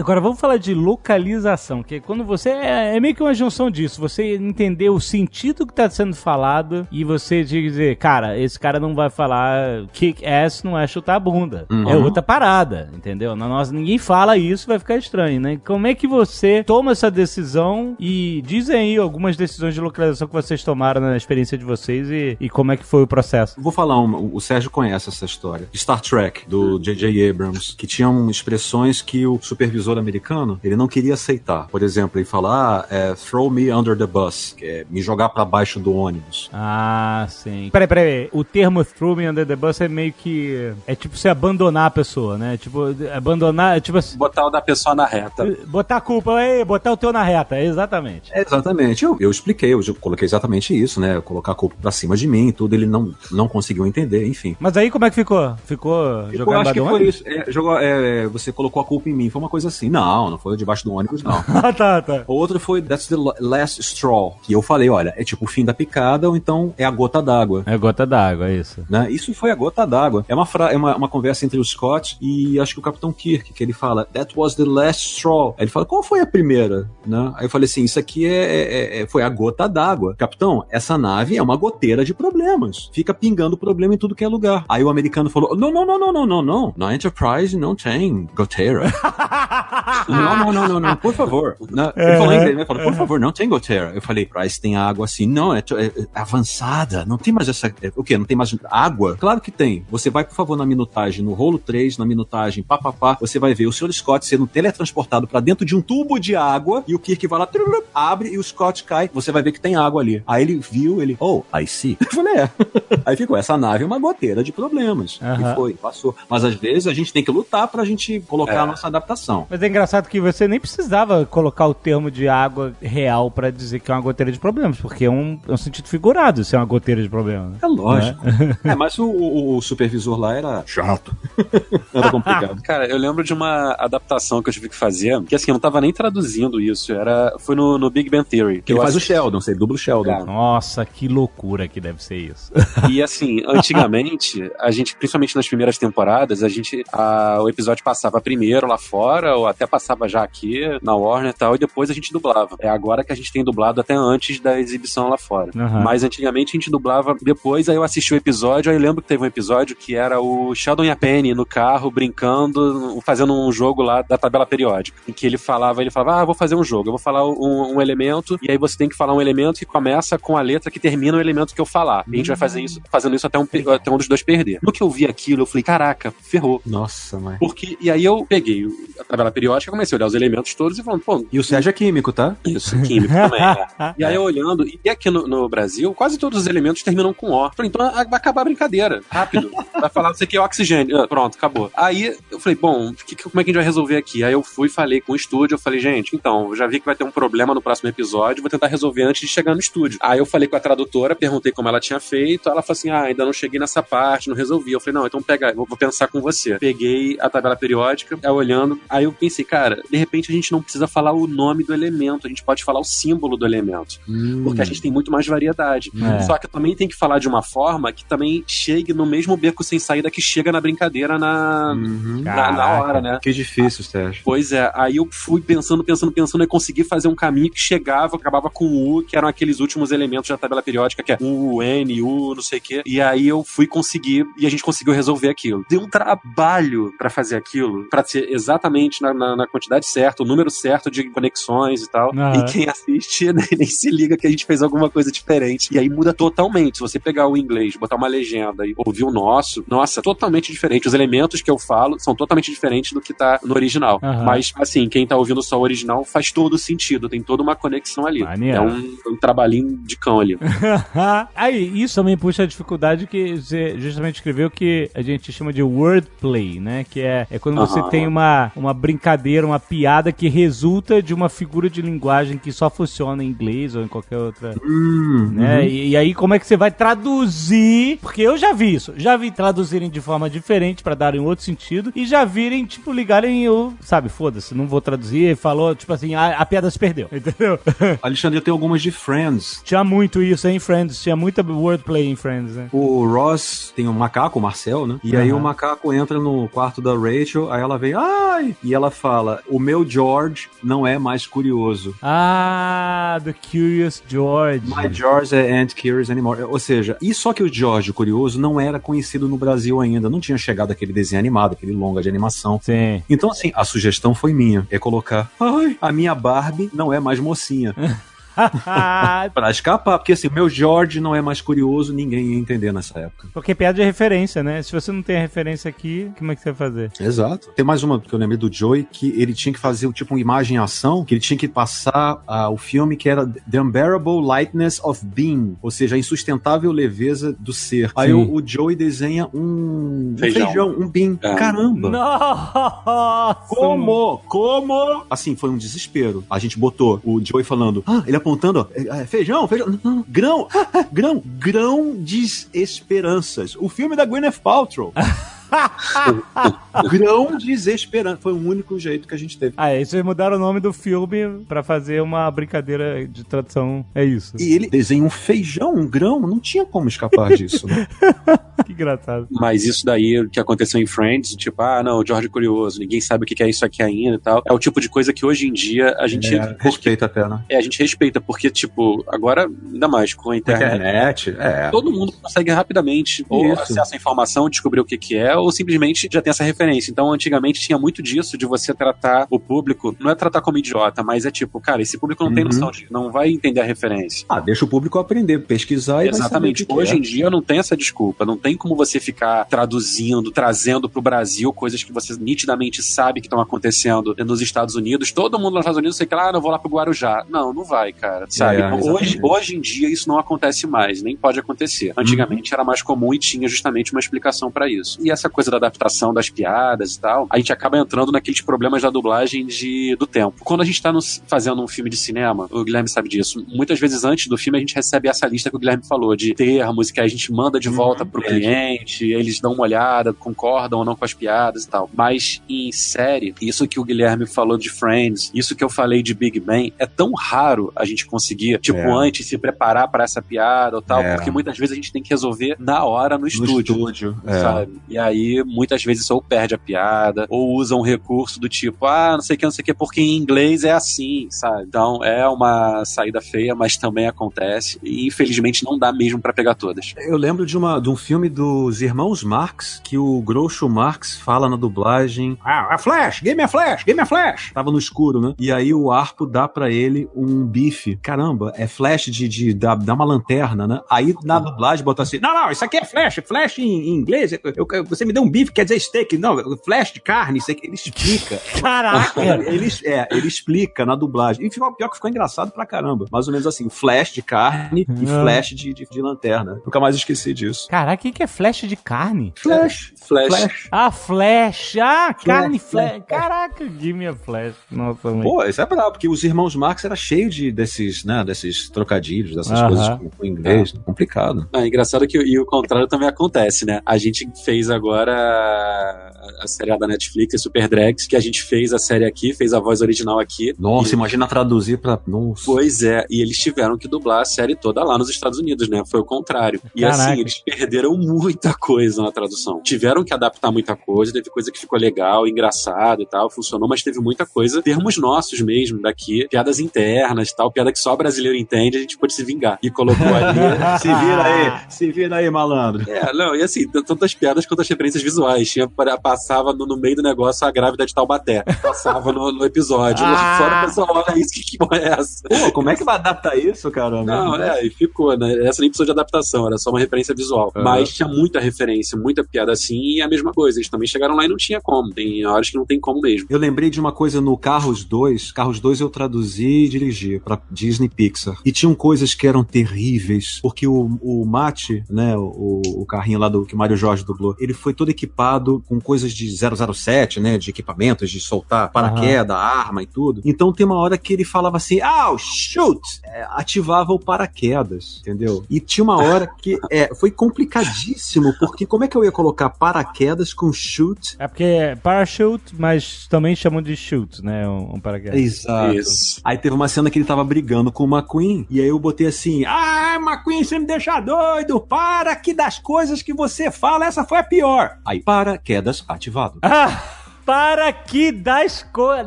Agora vamos falar de localização, que é quando você é, é meio que uma junção disso, você entender o sentido que está sendo falado e você dizer, cara, esse cara não vai falar kick ass, não é chutar a bunda. Uhum. É outra parada, entendeu? Na nossa ninguém fala isso, vai ficar estranho, né? Como é que você toma essa decisão e dizem aí algumas decisões de localização que vocês tomaram na experiência de vocês e, e como é que foi o processo? Vou falar uma, o Sérgio conhece essa história. Star Trek, do J.J. Abrams, que tinham expressões que o supervisor americano, ele não queria aceitar. Por exemplo, ele fala, ah, é, throw me under the bus, que é me jogar pra baixo do ônibus. Ah, sim. Peraí, peraí. O termo throw me under the bus é meio que. É tipo você abandonar a pessoa, né? Tipo, abandonar. é Tipo assim. Botar o da pessoa na reta. Botar a culpa, ei, botar o teu na reta, é exatamente. É, exatamente. Eu, eu expliquei, eu coloquei exatamente isso, né? Colocar a culpa pra cima de mim e tudo, ele não, não conseguiu entender, enfim. Mas aí como é que ficou? Ficou Eu jogando acho que foi isso. É, jogou, é, você colocou a culpa em mim. Foi uma coisa assim. Não, não foi debaixo do ônibus, não. Ah, tá, tá. O outro foi That's the Last Straw, que eu falei, olha, é tipo o fim da picada ou então é a gota d'água. É gota d'água, é isso. Né? Isso foi a gota d'água. É, uma, fra- é uma, uma conversa entre o Scott e acho que o Capitão Kirk, que ele fala, That was the last straw. Aí ele fala, qual foi a primeira? Né? Aí eu falei assim, isso aqui é, é- é- foi a gota d'água. Capitão, essa nave é uma goteira de problemas. Fica pingando problema em tudo que é lugar. Aí o americano falou, não, não, não, não, não, não, não. Na Enterprise não tem goteira. não, não, não, não, não, por favor. Né? Ele falou em inglês, né? Falou, por favor, não tem goteira. Eu falei, Price tem água assim. Não, é, é- é avançada. Não tem mais essa. é- o quê? Não tem mais água? Claro que tem. Você vai, por favor, na minutagem, no rolo 3, na minutagem, papapá, você vai ver o Sr. Scott sendo teletransportado pra dentro de um tubo de água e o Kirk vai lá, trululup, abre e o Scott cai. Você vai ver que tem água ali. Aí ele viu, ele, oh, I see. Eu falei, é. Aí ficou, essa nave é uma goteira de problemas. E foi, passou. Mas às vezes a gente tem que lutar pra gente colocar É. a nossa adaptação. Mas é engraçado que você nem precisava colocar o termo de água real pra dizer que é uma goteira de problemas, porque é um, é um sentido figurado se é uma goteira de problemas. É lógico. É, mas o, o- o supervisor lá era chato. era complicado. Cara, eu lembro de uma adaptação que eu tive que fazer, que assim, eu não tava nem traduzindo isso, era, foi no, no Big Bang Theory. Ele eu faz o Sheldon, você dubla o Sheldon. Cara, Nossa, que loucura que deve ser isso. E assim, antigamente, a gente, principalmente nas primeiras temporadas, a gente, a- o episódio passava primeiro lá fora, ou até passava já aqui, na Warner e tal, e depois a gente dublava. É agora que a gente tem dublado até antes da exibição lá fora. Aham. Mas antigamente a gente dublava depois, aí eu assisti o episódio, aí eu lembro que teve um episódio que era o Sheldon e a Penny no carro, brincando, fazendo um jogo lá da tabela periódica, em que ele falava, ele falava, ah, vou fazer um jogo, eu vou falar um, um elemento, e aí você tem que falar um elemento que começa com a letra que termina o elemento que eu falar. E a gente vai fazer isso, fazendo isso até um, até um dos dois perder. No que eu vi aquilo, eu falei, caraca, ferrou. Nossa, mãe. Porque, e aí eu peguei a tabela periódica, comecei a olhar os elementos todos e falando, pô, E o Sérgio é químico, tá? isso, químico também. é. E aí eu olhando, e aqui no, no Brasil, quase todos os elementos terminam com O. Falei, então vai acabar a brincadeira, rápido. Vai falar, isso aqui é oxigênio. Ah, pronto, acabou. Aí eu falei, bom, que- que- como é que a gente vai resolver aqui? Aí eu fui, falei com o estúdio, eu falei, gente, então, já vi que vai ter um problema no próximo episódio, vou tentar resolver antes de chegar no estúdio. Aí eu falei com a tradutora, perguntei como ela tinha feito, ela falou assim, ah, ainda não cheguei nessa parte, não resolvi. Eu falei, não, então pega, vou, vou pensar com você. Peguei a tabela periódica, aí olhando, aí eu pensei, cara, de repente a gente não precisa falar o nome do elemento, a gente pode falar o símbolo do elemento porque a gente tem muito mais variedade. É. Só que também tem que falar de uma forma que também chegue no mesmo beco sem saída que chega na brincadeira na, Uhum. na, na hora, né? Que difícil, Sérgio. Pois é, aí eu fui pensando, pensando, pensando e consegui fazer um caminho que chegava, acabava com o U, que eram aqueles últimos elementos da tabela periódica, que é U, N, U, não sei o quê. E aí eu fui conseguir, e a gente conseguiu resolver aquilo. Deu um trabalho pra fazer aquilo, pra ser exatamente na, na- na quantidade certa, o número certo de conexões e tal. Aham. E quem assiste nem, nem se liga que a gente fez alguma coisa diferente. E aí muda totalmente. Se você pegar o inglês, botar uma legenda e ouvir o nosso, nossa, totalmente diferente. Os elementos que eu falo são totalmente diferentes do que tá no original. Aham. Mas, assim, quem tá ouvindo só o original faz todo sentido, tem toda uma conexão ali. Maneiro. É um, um trabalhinho de cão ali. Aí, isso também puxa a dificuldade que você justamente escreveu que a gente chama de wordplay, né? Que é, é quando você Aham. tem uma, uma brincadeira, uma piada que resulta de uma figura de linguagem que só funciona em inglês ou em qualquer outra. Hum, Né? E, e aí, como é que você vai traduzir? Porque eu já vi isso. Já vi traduzirem de forma diferente pra darem outro sentido e já virem, tipo, ligarem o. Sabe, foda-se, não vou traduzir. Falou, tipo assim, a, a piada se perdeu. Entendeu? Alexandre, eu tenho algumas de Friends. Tinha muito isso em Friends, tinha muita wordplay em Friends, né? O Ross tem um macaco, o Marcel, né? E aí Aham. o macaco entra no quarto da Rachel, aí ela vem, ai! E ela fala: O meu George não é mais curioso. Ah, The Curious George. My George ain't curious anymore. Ou seja, e só que o George curioso não era conhecido no Brasil ainda, não tinha chegado aquele desenho animado, aquele longa de animação. Sim. Então, assim, a sugestão foi minha. É colocar, ai, a minha Barbie não é mais mocinha. Pra escapar, porque assim, meu George não é mais curioso, ninguém ia entender nessa época. Porque piada de referência, né? Se você não tem a referência aqui, como é que você vai fazer? Exato. Tem mais uma que eu lembrei do Joey, que ele tinha que fazer tipo uma imagem em ação, que ele tinha que passar ah, o filme que era The Unbearable Lightness of Being, ou seja, a insustentável leveza do ser. Aí o, o Joey desenha um um Feijão. feijão, um bean. É. Caramba! Nossa! Como? Como? Assim, foi um desespero. A gente botou o Joey falando, ah, ele apontando, ó, é, é, feijão, feijão, não, grão, grão, grão de esperanças. O filme da Gwyneth Paltrow. grão de esperança. Foi o único jeito que a gente teve. Ah, aí vocês mudaram o nome do filme pra fazer uma brincadeira de tradução. É isso. E ele desenha um feijão, um grão, não tinha como escapar disso. Né? Que engraçado. Mas isso daí que aconteceu em Friends, tipo, ah, não, o George é curioso, ninguém sabe o que é isso aqui ainda e tal. É o tipo de coisa que hoje em dia a gente. É, respeita até, né? É, a gente respeita, porque, tipo, agora, ainda mais com a internet. Internet, é. Todo mundo consegue rapidamente ou acessar a informação, descobrir o que, que é, ou simplesmente já tem essa referência. Então, antigamente tinha muito disso de você tratar o público, não é tratar como idiota, mas é tipo, cara, esse público não tem Uhum. noção de, não vai entender a referência. Ah, deixa o público aprender, pesquisar e Exatamente. Hoje é. em dia não tem essa desculpa, não tem como você ficar traduzindo, trazendo pro Brasil coisas que você nitidamente sabe que estão acontecendo nos Estados Unidos. Todo mundo nos Estados Unidos sei que ah, não vou lá pro Guarujá. Não, não vai, cara. Sabe? É, Então, hoje, hoje em dia isso não acontece mais, nem pode acontecer. Antigamente era mais comum e tinha justamente uma explicação pra isso. E essa coisa da adaptação das piadas e tal, a gente acaba entrando naqueles problemas da dublagem de, do tempo. Quando a gente tá nos- fazendo um filme de cinema, o Guilherme sabe disso, muitas vezes antes do filme a gente recebe essa lista que o Guilherme falou, de termos que a gente manda de volta pro cliente, eles dão uma olhada, concordam ou não com as piadas e tal. Mas em série, isso que o Guilherme falou de Friends, isso que eu falei de Big Bang, é tão raro a gente conseguir, tipo, É. antes se preparar pra essa piada ou tal, É. porque muitas vezes a gente tem que resolver na hora no No estúdio. estúdio. É. Sabe? E aí, muitas vezes, ou perde a piada, ou usa um recurso do tipo, ah, não sei o que, não sei o que, porque em inglês é assim, sabe? Então, é uma saída feia, mas também acontece. E, infelizmente, não dá mesmo pra pegar todas. Eu lembro de, uma, de um filme dos irmãos Marx, que o Groucho Marx fala na dublagem: Ah, a flash, game a flash, game a flash. Tava no escuro, né? E aí o Arpo dá pra ele um bife. Caramba, é flash de, de dar, dar uma lanterna, né? Aí na dublagem botou assim: Não, não, isso aqui é flash, flash em, em inglês. Eu- eu- você me deu um bife, quer dizer steak. Não, flash de carne, isso aqui. Ele explica. Caraca! Ele, é, ele explica na dublagem. E ficou pior que ficou engraçado pra caramba. Mais ou menos assim, flash de carne e Ah. flash de, de, de lanterna. Nunca mais esqueci disso. Caraca, o que, que é flash de carne? Flash. Flash. Ah, flash! Ah, carne flash. flash. Caraca, give me a flash. Nossa, mãe. Pô, isso é brabo, porque os irmãos Marx era cheio de, desses, né, desses trocadilhos, dessas Aham. coisas com, com inglês. Complicado. Ah, engraçado que e o contrário também acontece, né? A gente fez agora a, a série da Netflix, Super Drags, que a gente fez a série aqui, fez a voz original aqui. Nossa, E- imagina traduzir pra. Nossa. Pois é, e eles tiveram que dublar a série toda lá nos Estados Unidos, né? Foi o contrário. E Caraca. assim, eles perderam muita coisa na tradução. Tiveram que adaptar muita coisa, teve coisa que ficou legal, engraçado e tal, funcionou, mas teve muita coisa, termos nossos mesmo daqui, piadas internas e tal, piada que só brasileiro entende, a gente pôde se vingar. E colocou ali. se vira aí, se vira aí, malandro. É, não, e assim, tantas piadas quanto as referências visuais. Tinha, para- passava no, no meio do negócio a grávida de Taubaté. Passava no, no episódio. Ah. Fora o pessoal, olha isso, que, que porra é essa? Pô, como é que vai adaptar isso, caramba? Não, é, e ficou, né? Essa nem precisou de adaptação, era só uma referência visual. Aham. Mas tinha muita referência, muita piada assim, e a mesma coisa. Eles também chegaram lá e não tinha como. Tem horas que não tem como mesmo. Eu lembrei de uma coisa no Carros 2. Carros 2 eu traduzi e dirigi pra Disney Pixar. E tinham coisas que eram terríveis, porque o, o Mate, né, o, o carrinho lá do que o Mário Jorge dublou, ele foi todo equipado com coisas de 007, né, de equipamentos, de soltar paraquedas, arma e tudo. Então tem uma hora que ele falava assim, ah, shoot! É, ativava o paraquedas, entendeu? E tinha uma hora que é, foi complicadíssimo, porque como é que eu ia colocar paraquedas com shoot É porque é parachute, mas também chamam de shoot, né? Um, um paraquedas. Exato. Isso. Aí teve uma cena que ele tava brigando com o McQueen, e aí eu botei assim: Ah, McQueen, você me deixa doido! Para que das coisas que você fala, essa foi a pior. Aí, paraquedas ativado. Ah! Para que das coisas.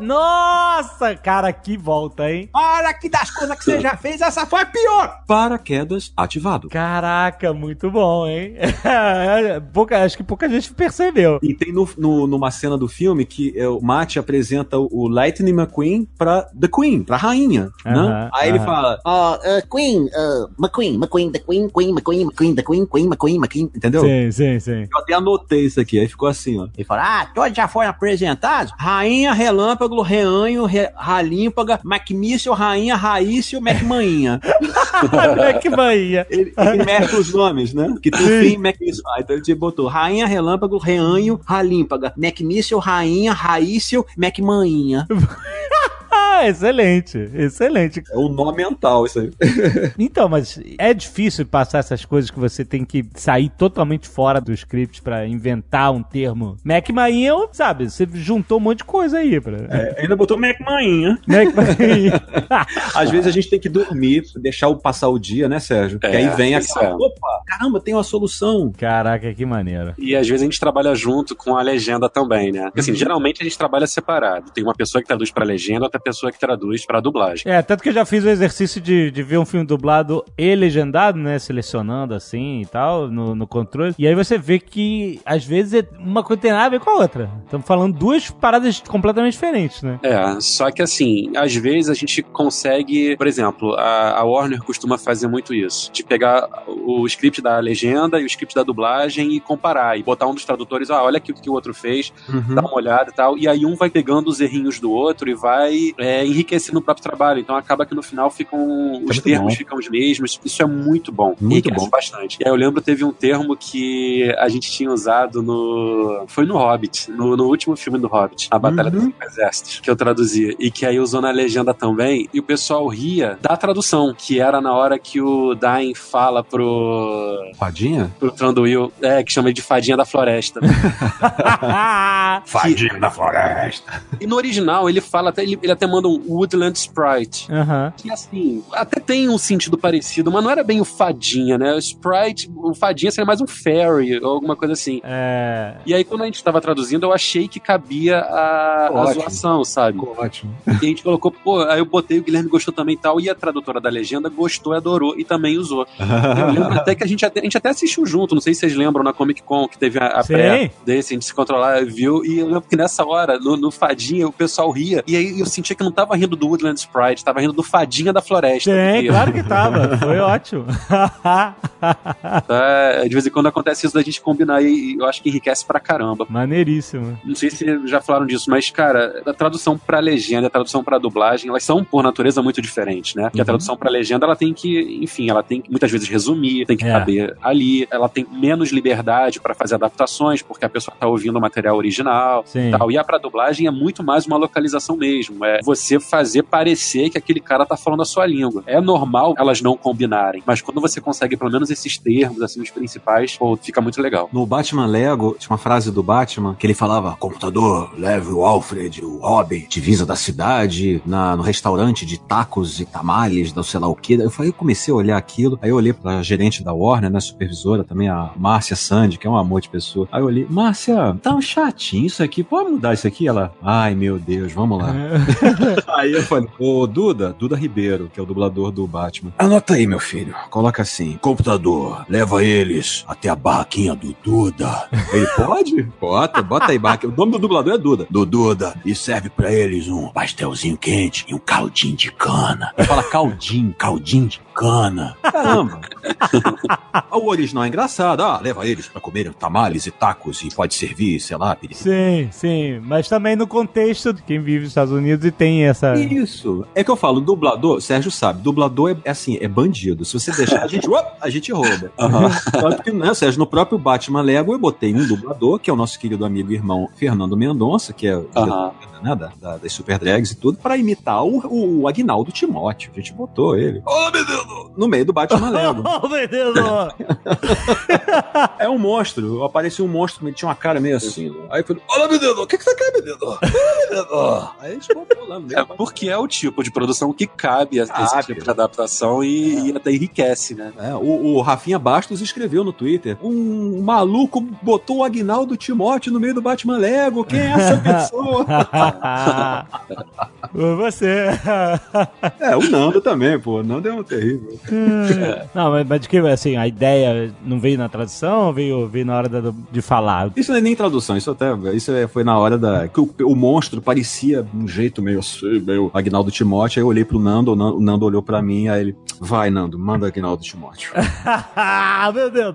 Nossa, cara, que volta, hein? Para que das coisas que você já fez, essa foi a pior. Paraquedas ativado. Caraca, muito bom, hein? pouca, acho que pouca gente percebeu. E tem no, no- numa cena do filme que é, o Matt apresenta o, Lightning McQueen pra The Queen, pra rainha, né? Aham, Aí ele aham. fala, Uh, uh, Queen, uh, McQueen, McQueen, the Queen, Queen, McQueen, McQueen, the Queen, Queen, McQueen, McQueen. entendeu? Sim, sim, sim. Eu até anotei isso aqui, aí ficou assim, ó. Ele fala, ah, todos já foram apresentados? Rainha, Relâmpago, Reanho, Re, Ralímpaga, Macmício, Rainha, Raício, Macmanhinha. que Bahia. Ele, ele mexe os nomes, né? Que tem fim, Macmício. Ah, então ele botou Rainha, Relâmpago, Reanho, Ralímpaga, Macmício, Rainha, Raício, Macmanhinha. Ah, excelente, excelente. É o nome mental, isso aí. Então, mas é difícil passar essas coisas que você tem que sair totalmente fora do script pra inventar um termo. Mac Mainha, sabe, você juntou um monte de coisa aí pra... É, ainda botou Macmanhinha. Mac Mainha. Às vezes a gente tem que dormir, deixar o passar o dia, né, Sérgio? É, que aí vem isso aquela, é. opa, caramba, tem uma solução. Caraca, que maneiro. E às vezes a gente trabalha junto com a legenda também, né? Porque, assim, geralmente a gente trabalha separado. Tem uma pessoa que traduz pra legenda, outra pessoa que traduz pra dublagem. É, tanto que eu já fiz o exercício de, de ver um filme dublado e legendado, né? Selecionando assim e tal, no, no controle. E aí você vê que, às vezes, é- uma coisa tem nada a ver com a outra. Estamos falando duas paradas completamente diferentes, né? É, só que assim, às vezes a gente consegue, por exemplo, a, a Warner costuma fazer muito isso, de pegar o script da legenda e o script da dublagem e comparar. E botar um dos tradutores, ah, olha aqui o que o outro fez, Uhum. dá uma olhada e tal. E aí um vai pegando os errinhos do outro e vai é, enriquecendo o próprio trabalho. Então acaba que no final ficam. Os muito termos bom. ficam os mesmos. Isso é muito bom. Muito bom. bastante. E aí eu lembro teve um termo que a gente tinha usado no. Foi no Hobbit, no, no último filme do Hobbit, A Batalha Uhum. dos Exércitos, que eu traduzia. E que aí usou na legenda também. E o pessoal ria da tradução, que era na hora que o Dain fala pro. Fadinha? pro Tranduil, é, que chama ele de Fadinha da Floresta. Fadinha da floresta. E no original ele fala até, ele, ele até manda um Woodland Sprite. Aham. Que assim, até tem um sentido parecido, mas não era bem o Fadinha, né? O Sprite, o Fadinha seria mais um Fairy ou alguma coisa assim. É. E aí, quando a gente tava traduzindo, eu achei que cabia a, a zoação, sabe? Ficou ótimo. E a gente colocou, pô, aí eu botei, o Guilherme gostou também e tal, e a tradutora da legenda gostou, adorou e também usou. Eu lembro até que a gente até, a gente até assistiu junto, não sei se vocês lembram na Comic Con, que teve a, a pré desse, a gente se controlar viu, e eu lembro que nessa hora, no, no Fadinha, o pessoal ria, e aí eu sentia que não tava rindo do Woodland Sprite, tava rindo do Fadinha da Floresta. Tem, claro que tava. Foi ótimo. tá, de vez em quando acontece isso da gente combinar e eu acho que enriquece pra caramba. Maneiríssimo. Não sei se já falaram disso, mas, cara, a tradução pra legenda, a tradução pra dublagem, elas são, por natureza, muito diferentes, né? Porque a Uhum. tradução pra legenda, ela tem que, enfim, ela tem que muitas vezes resumir, tem que É. caber ali, ela tem menos liberdade pra fazer adaptações, porque a pessoa tá ouvindo o material original. Sim. Tal. E a pra dublagem é muito mais uma localização mesmo. É você fazer parecer que aquele cara tá falando a sua língua. É normal elas não combinarem, mas quando você consegue pelo menos esses termos, assim, os principais, pô, fica muito legal. No Batman Lego, tinha uma frase do Batman que ele falava: computador, leve o Alfred, o Robin, divisa da cidade, na, no restaurante de tacos e tamales, não sei lá o que. Eu, falei, eu comecei a olhar aquilo, aí eu olhei pra gerente da Warner, né, supervisora também, a Márcia Sandy, que é um amor de pessoa. Aí eu olhei, Márcia, tá um chatinho isso aqui, pode mudar isso aqui? Ela, ai meu Deus, vamos lá. Aí eu falei, ô Duda, Duda Ribeiro, que é o dublador do Batman. Anota aí, meu filho. Coloca assim: computador, leva eles até a barraquinha do Duda. Ele pode? Bota, bota aí, barraquinha. O nome do dublador é Duda. Do Duda. E serve pra eles um pastelzinho quente e um caldinho de cana. Ele fala caldinho, caldinho de cana. Caramba. o original é engraçado. Ah, leva eles pra comerem tamales e tacos e pode servir, sei lá, perigo. Sim, sim. Mas também no contexto de quem vive nos Estados Unidos e tem essa. Isso. É que eu falo, dublador, Sérgio sabe, dublador é, é assim, é bandido. Se você deixar, a gente, uop, a gente rouba. Tanto que, né, Sérgio, no próprio Batman Lego eu botei um dublador, que é o nosso querido amigo e irmão Fernando Mendonça, que é o diretor, né, da, da- das Super Drags e tudo, pra imitar o, o Agnaldo Timóteo. A gente botou ele. Ô, menino! No meio do Batman Lego. Oh, meu Deus! É um monstro. Apareceu um monstro, ele tinha uma cara meio assim. Aí eu falei, olha, menino, o que, que você quer, menino? Olha, menino. Aí a gente botou lá meio. É porque é o tipo de produção que cabe a esse tipo de adaptação e, e até enriquece, né? É, o, o Rafinha Bastos escreveu no Twitter: um maluco botou o Agnaldo Timóteo no meio do Batman Lego. Quem é essa pessoa? Você. é, o Nando também, pô. O Nando é um terrível. Não, mas, mas de que, assim, a ideia não veio na tradução ou veio, veio na hora da- de falar? Isso não é nem tradução, isso até. Isso é- foi na hora da. que o, o monstro parecia de um jeito meio assim, meio Agnaldo Timóteo. Aí eu olhei pro Nando, o Nando, o Nando olhou pra mim, aí ele. Vai, Nando, manda Agnaldo Timóteo. meu Deus!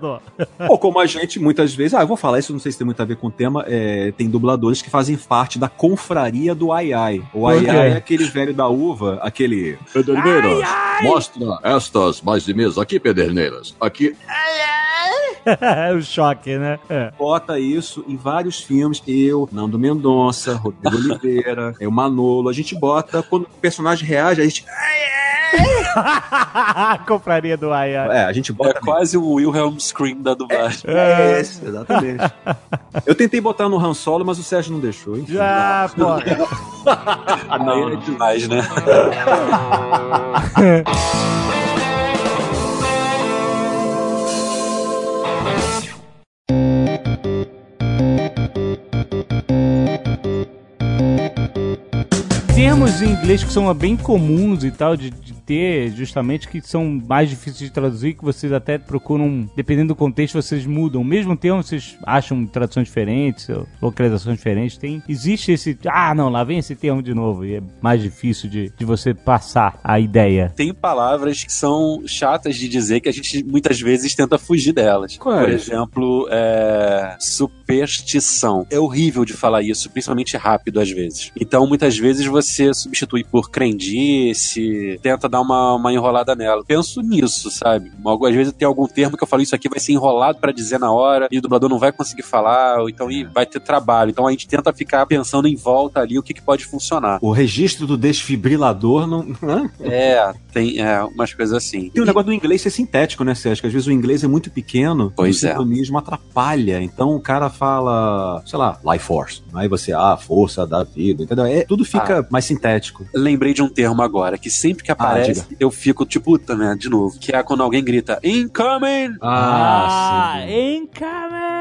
Ou como a gente, muitas vezes, ah, eu vou falar isso, não sei se tem muito a ver com o tema, é, tem dubladores que fazem parte da confraria do Ai Ai. O Ai quê? Ai é aquele velho da uva, aquele. Pederneiras, mostra estas mais de mesa aqui, Pederneiras. Aqui, É o choque, né? É. Bota isso em vários filmes. Eu, Nando Mendonça, Rodrigo Oliveira, é o Manolo. A gente bota, quando o personagem reage, a gente. Compraria do Aya. É, a gente É bota. quase o Wilhelm Scream da dublagem. É, esse, exatamente. Eu tentei botar no Han Solo, mas o Sérgio não deixou. Enfim. Já, pô. Ah, não, não demais, né? Em inglês que são bem comuns e tal, de, de ter justamente que são mais difíceis de traduzir, que vocês até procuram, dependendo do contexto, vocês mudam. O mesmo termo, vocês acham traduções diferentes, ou localizações diferentes. Tem, existe esse, ah, não, lá vem esse termo de novo, e é mais difícil de, de você passar a ideia. Tem palavras que são chatas de dizer que a gente muitas vezes tenta fugir delas. Quais? Por exemplo, é... superstição. É horrível de falar isso, principalmente rápido às vezes. Então, muitas vezes você substitui por crendice, tenta dar uma, uma enrolada nela. Penso nisso, sabe? Algumas vezes tem algum termo que eu falo isso aqui vai ser enrolado pra dizer na hora e o dublador não vai conseguir falar, ou então ih, vai ter trabalho. Então a gente tenta ficar pensando em volta ali o que, que pode funcionar. O registro do desfibrilador não. Hã? É, tem é, umas coisas assim. Tem o negócio do inglês ser sintético, né, Sérgio? Que às vezes o inglês é muito pequeno, Pois o é. sincronismo atrapalha. Então o cara fala, sei lá, life force. Aí você, ah, força da vida, entendeu? É, tudo fica mais sintético. Lembrei de um termo agora, que sempre que aparece, eu fico tipo, puta, né, de novo. Que é quando alguém grita, incoming! Ah, sim. incoming!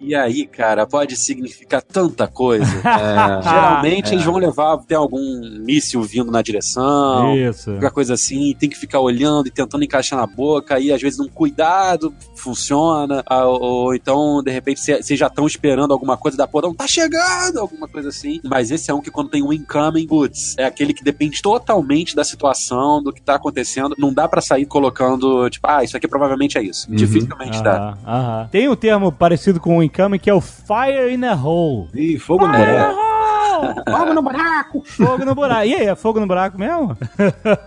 E aí, cara, pode significar tanta coisa. É, Geralmente é. eles vão levar, tem algum míssil vindo na direção, Isso. qualquer coisa assim, tem que ficar olhando e tentando encaixar na boca, aí às vezes num cuidado funciona, ah, ou, ou então, de repente, vocês já estão esperando alguma coisa da porra, não tá chegando, alguma coisa assim. Mas esse é um que quando tem um incoming, putz, é aquele que depende totalmente da situação, do que tá acontecendo. Não dá pra sair colocando, tipo, ah, isso aqui provavelmente é isso. Uhum. Dificilmente dá. Aham, aham. Tem um termo parecido com o incoming que é o fire in a hole. Ih, fogo no Fire in a buraco. hole! Fogo no buraco! Fogo no buraco. E aí, é fogo no buraco mesmo?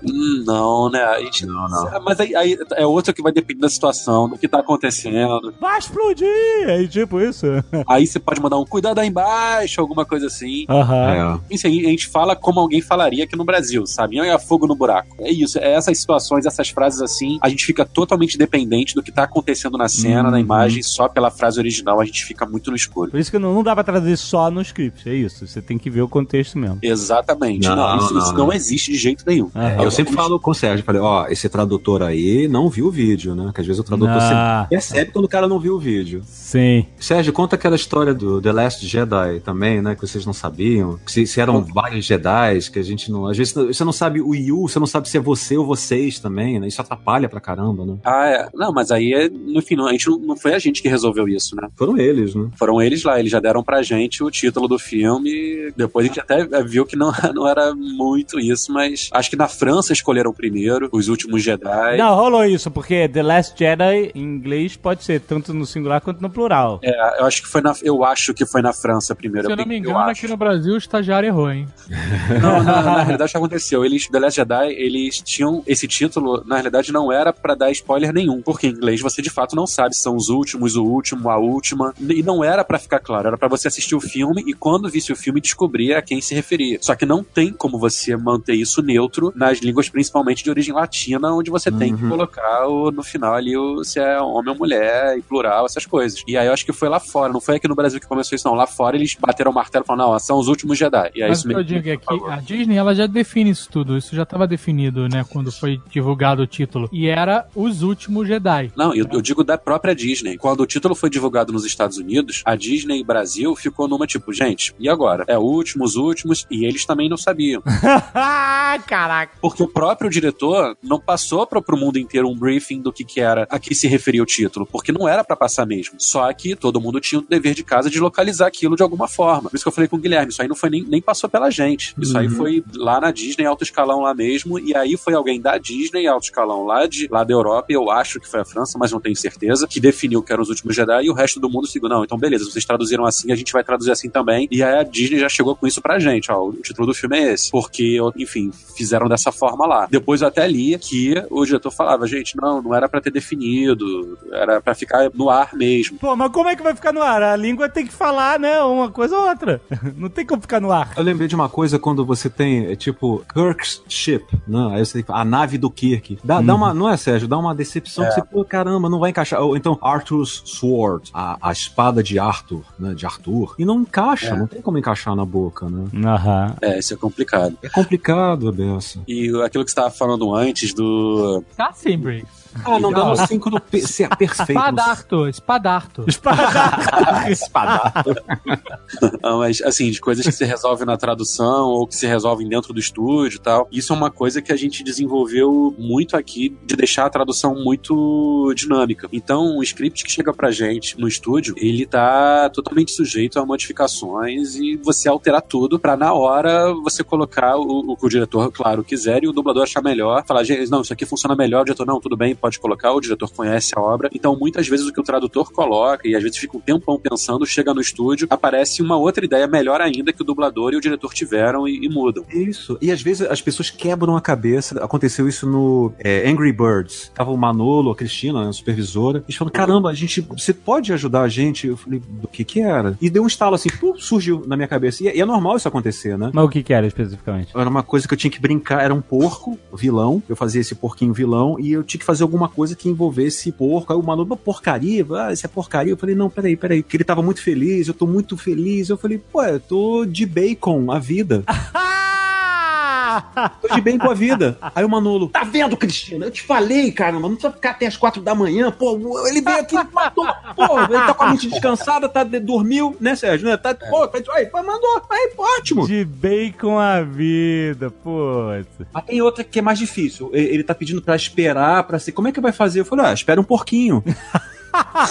Hum, Não, né? A gente, Não, não. Mas aí, aí é outro que vai depender da situação, do que tá acontecendo. Vai explodir! Aí, tipo isso. Aí você pode mandar um cuidado aí embaixo, alguma coisa assim. Aham. É. Isso aí a gente fala como alguém falaria aqui no Brasil, sabe? É fogo no buraco. É isso, é essas situações, essas frases assim, a gente fica totalmente dependente do que tá acontecendo na cena, Uhum. na imagem, só pela frase original a gente fica muito no escuro. Por isso que não, não dá pra traduzir só no script, é isso. Você tem que ver o contexto mesmo. Exatamente. Não, Não, isso, não, isso não. não existe de jeito nenhum. Aham. Eu sempre falo com o Sérgio, falei, ó, esse tradutor aí não viu o vídeo, né? Que às vezes o tradutor Ah. sempre percebe quando o cara não viu o vídeo. Sim. Sérgio, conta aquela história do The Last Jedi também, né? Que vocês não sabiam. Que se, se eram vários Jedi, que a gente não. Às vezes você não sabe o Yu, você não sabe se é você ou vocês também, né? Isso atrapalha pra caramba, né? Ah, é. Não, mas aí, é, no fim, não, a gente não, não foi a gente que resolveu isso, né? Foram eles, né? Foram eles lá, eles já deram pra gente o título do filme. Depois a gente até viu que não, não era muito isso, mas acho que na França escolheram primeiro os últimos Jedi. Não, rolou isso, porque The Last Jedi em inglês pode ser tanto no singular quanto no plural. É, eu acho que foi na, eu acho que foi na França primeiro. Se eu não me engano, aqui no Brasil o estagiário errou, hein? Não, na, na realidade, o que aconteceu? Eles, The Last Jedi, eles tinham esse título, na realidade, não era pra dar spoiler nenhum, porque em inglês você de fato não sabe se são os últimos, o último, a última, e não era pra ficar claro, era pra você assistir o filme e quando visse o filme descobrir a quem se referia. Só que não tem como você manter isso neutro nas línguas principalmente de origem latina, onde você tem que Uhum. colocar o, no final ali o, se é homem ou mulher, e plural, essas coisas. E aí eu acho que foi lá fora, não foi aqui no Brasil que começou isso, não. Lá fora eles bateram o martelo e falaram, não, são os últimos Jedi. E aí Mas isso o que eu me- digo é que a Disney ela já define isso tudo. Isso já estava definido, né? Quando foi divulgado o título. E era Os Últimos Jedi. Não, eu, eu digo da própria Disney. Quando o título foi divulgado nos Estados Unidos, a Disney Brasil ficou numa tipo, gente, e agora? É o último, os últimos, e eles também não sabiam. Caraca. Porque o próprio diretor não passou para pro mundo inteiro um briefing do que, que era a que se referia o título, porque não era pra passar mesmo. Só que todo mundo tinha o dever de casa de localizar aquilo de alguma forma. Por isso que eu falei com o Guilherme, isso aí não foi nem, nem passou pela gente. Isso aí foi lá na Disney, alto escalão lá mesmo, e aí foi alguém da Disney, alto escalão lá, de, lá da Europa, eu acho que foi a França, mas não tenho certeza, que definiu que eram os últimos Jedi, e o resto do mundo seguiu, não, então beleza, vocês traduziram assim, a gente vai traduzir assim também, e aí a Disney já chegou com isso pra gente, ó, o título do filme é esse, porque, enfim, fizeram dessa forma lá. Depois eu até li que o diretor falava, gente, não, não era pra ter definido, era pra ficar no ar mesmo. Pô, mas como é que vai ficar no ar? A língua tem que falar, né? Uma coisa ou outra. Não tem como ficar no ar. Eu lembrei de uma coisa quando você tem, é, tipo, Kirk's Ship, né? Aí você tem que falar, a nave do Kirk. Dá, dá uma, não é, Sérgio? Dá uma decepção que você, pô, caramba, não vai encaixar. Ou então, Arthur's Sword, a, a espada de Arthur, né? De Arthur. E não encaixa, É. não tem como encaixar na boca, né? Aham. É, isso é complicado. É complicado, Abessa. E aquilo que você estava falando antes do. Tá sim, Briggs. Ah, não dá no síncrono pe- se- perfeito. Espadarto, espadarto. Espadado. Ah, Mas, assim, de coisas que se resolvem na tradução ou que se resolvem dentro do estúdio e tal. Isso é uma coisa que a gente desenvolveu muito aqui, de deixar a tradução muito dinâmica. Então, o script que chega pra gente no estúdio, ele tá totalmente sujeito a modificações e você alterar tudo pra, na hora, você colocar o, o que o diretor, claro, quiser e o dublador achar melhor. Falar, gente, não, isso aqui funciona melhor, o diretor, não, tudo bem, pode colocar, o diretor conhece a obra. Então, muitas vezes o que o tradutor coloca, e às vezes fica um tempão pensando, chega no estúdio, aparece uma outra ideia melhor ainda que o dublador e o diretor tiveram e, e mudam. Isso. E às vezes as pessoas quebram a cabeça. Aconteceu isso no é, Angry Birds. Tava o Manolo, a Cristina, né, a supervisora. Eles falaram: caramba, a gente, você pode ajudar a gente? Eu falei: do que que era? E deu um estalo assim, pum, surgiu na minha cabeça. E, é- e é normal isso acontecer, né? Mas o que que era especificamente? Era uma coisa que eu tinha que brincar, era um porco, vilão. Eu fazia esse porquinho vilão e eu tinha que fazer alguma coisa que envolvesse porco. Aí o "Uma porcaria, ah, isso é porcaria. Eu falei, não, peraí, peraí. Que ele tava muito feliz, eu tô muito feliz. Eu falei, pô, eu tô de bacon a vida. Tô de bem com a vida. Aí o Manolo, Tá vendo, Cristina? Eu te falei, caramba, não precisa ficar até as quatro da manhã. Pô, ele veio aqui e matou. Pô, ele tá com a mente descansada, tá, dormiu, né, Sérgio? Né? Tá, pô, tá, aí, pô, mandou. Aí, ótimo. De bacon a vida, putz. Mas tem outra que é mais difícil. Ele tá pedindo pra esperar, pra ser. Como é que vai fazer? Eu falei, ah, espera um pouquinho.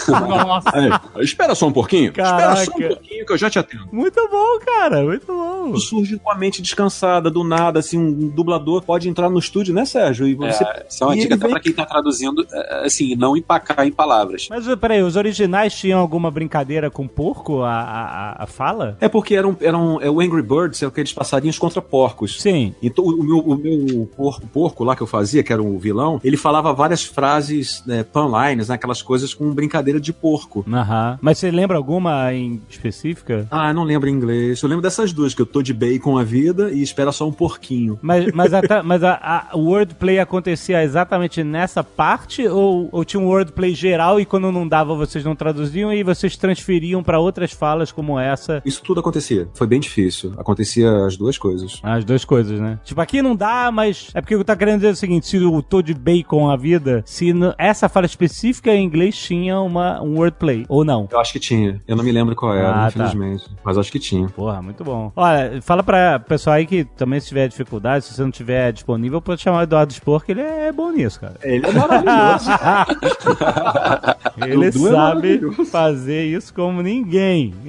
Nossa. Aí, espera só um pouquinho. Caraca. Espera só um pouquinho que eu já te atendo. Muito bom, cara, muito bom. Surge com a mente descansada, do nada, assim, um dublador pode entrar no estúdio, né, Sérgio? E você. É, isso é uma e dica até vem- pra quem tá traduzindo, é, assim, não empacar em palavras. Mas peraí, os originais tinham alguma brincadeira com porco, a, a, a- fala? É porque eram, eram é, o Angry Birds, é aqueles passarinhos contra porcos. Sim. Então, o meu, o meu porco, porco lá que eu fazia, que era o vilão, ele falava várias frases, né, panlines, né, aquelas coisas com brincadeira de porco. Aham. Mas você lembra alguma em específica? Ah, não lembro em inglês. Eu lembro dessas duas, que eu tô de bacon a vida e espera só um porquinho. Mas, mas, a, mas a, a- o wordplay acontecia exatamente nessa parte? Ou, ou tinha um wordplay geral e quando não dava vocês não traduziam e vocês transferiam pra outras falas como essa? Isso tudo acontecia. Foi bem difícil. Acontecia as duas coisas. As duas coisas, né? Tipo, aqui não dá, mas é porque eu tá querendo dizer o seguinte: se eu tô de bacon a vida, se essa fala específica em inglês tinha uma, um wordplay, ou não? Eu acho que tinha. Eu não me lembro qual era, Ah, tá. infelizmente. Mas acho que tinha. Porra, muito bom. Olha, fala pra pessoal aí que também se tiver dificuldade, se você não tiver disponível, pode chamar o Eduardo Spor, que ele é bom nisso, cara. Ele é maravilhoso. Ele Dudu é sabe maravilhoso. fazer isso como ninguém.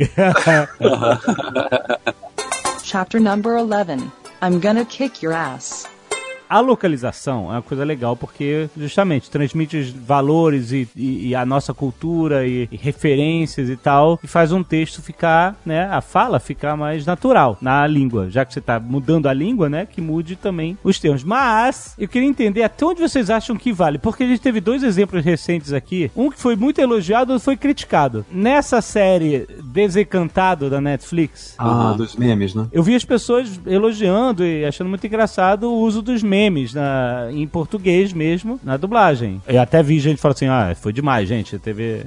Chapter number 11. I'm gonna kick your ass. A localização é uma coisa legal porque justamente transmite os valores e, e- e a nossa cultura e, e referências e tal e faz um texto ficar, né, a fala ficar mais natural na língua, já que você tá mudando a língua, né, que mude também os termos. Mas eu queria entender até onde vocês acham que vale, porque a gente teve dois exemplos recentes aqui, um que foi muito elogiado e outro foi criticado. Nessa série Desencantado da Netflix, Ah, dos memes, né? eu vi as pessoas elogiando e achando muito engraçado o uso dos memes na, em português mesmo, na dublagem. Eu até vi gente falando assim, ah, foi demais, gente, teve...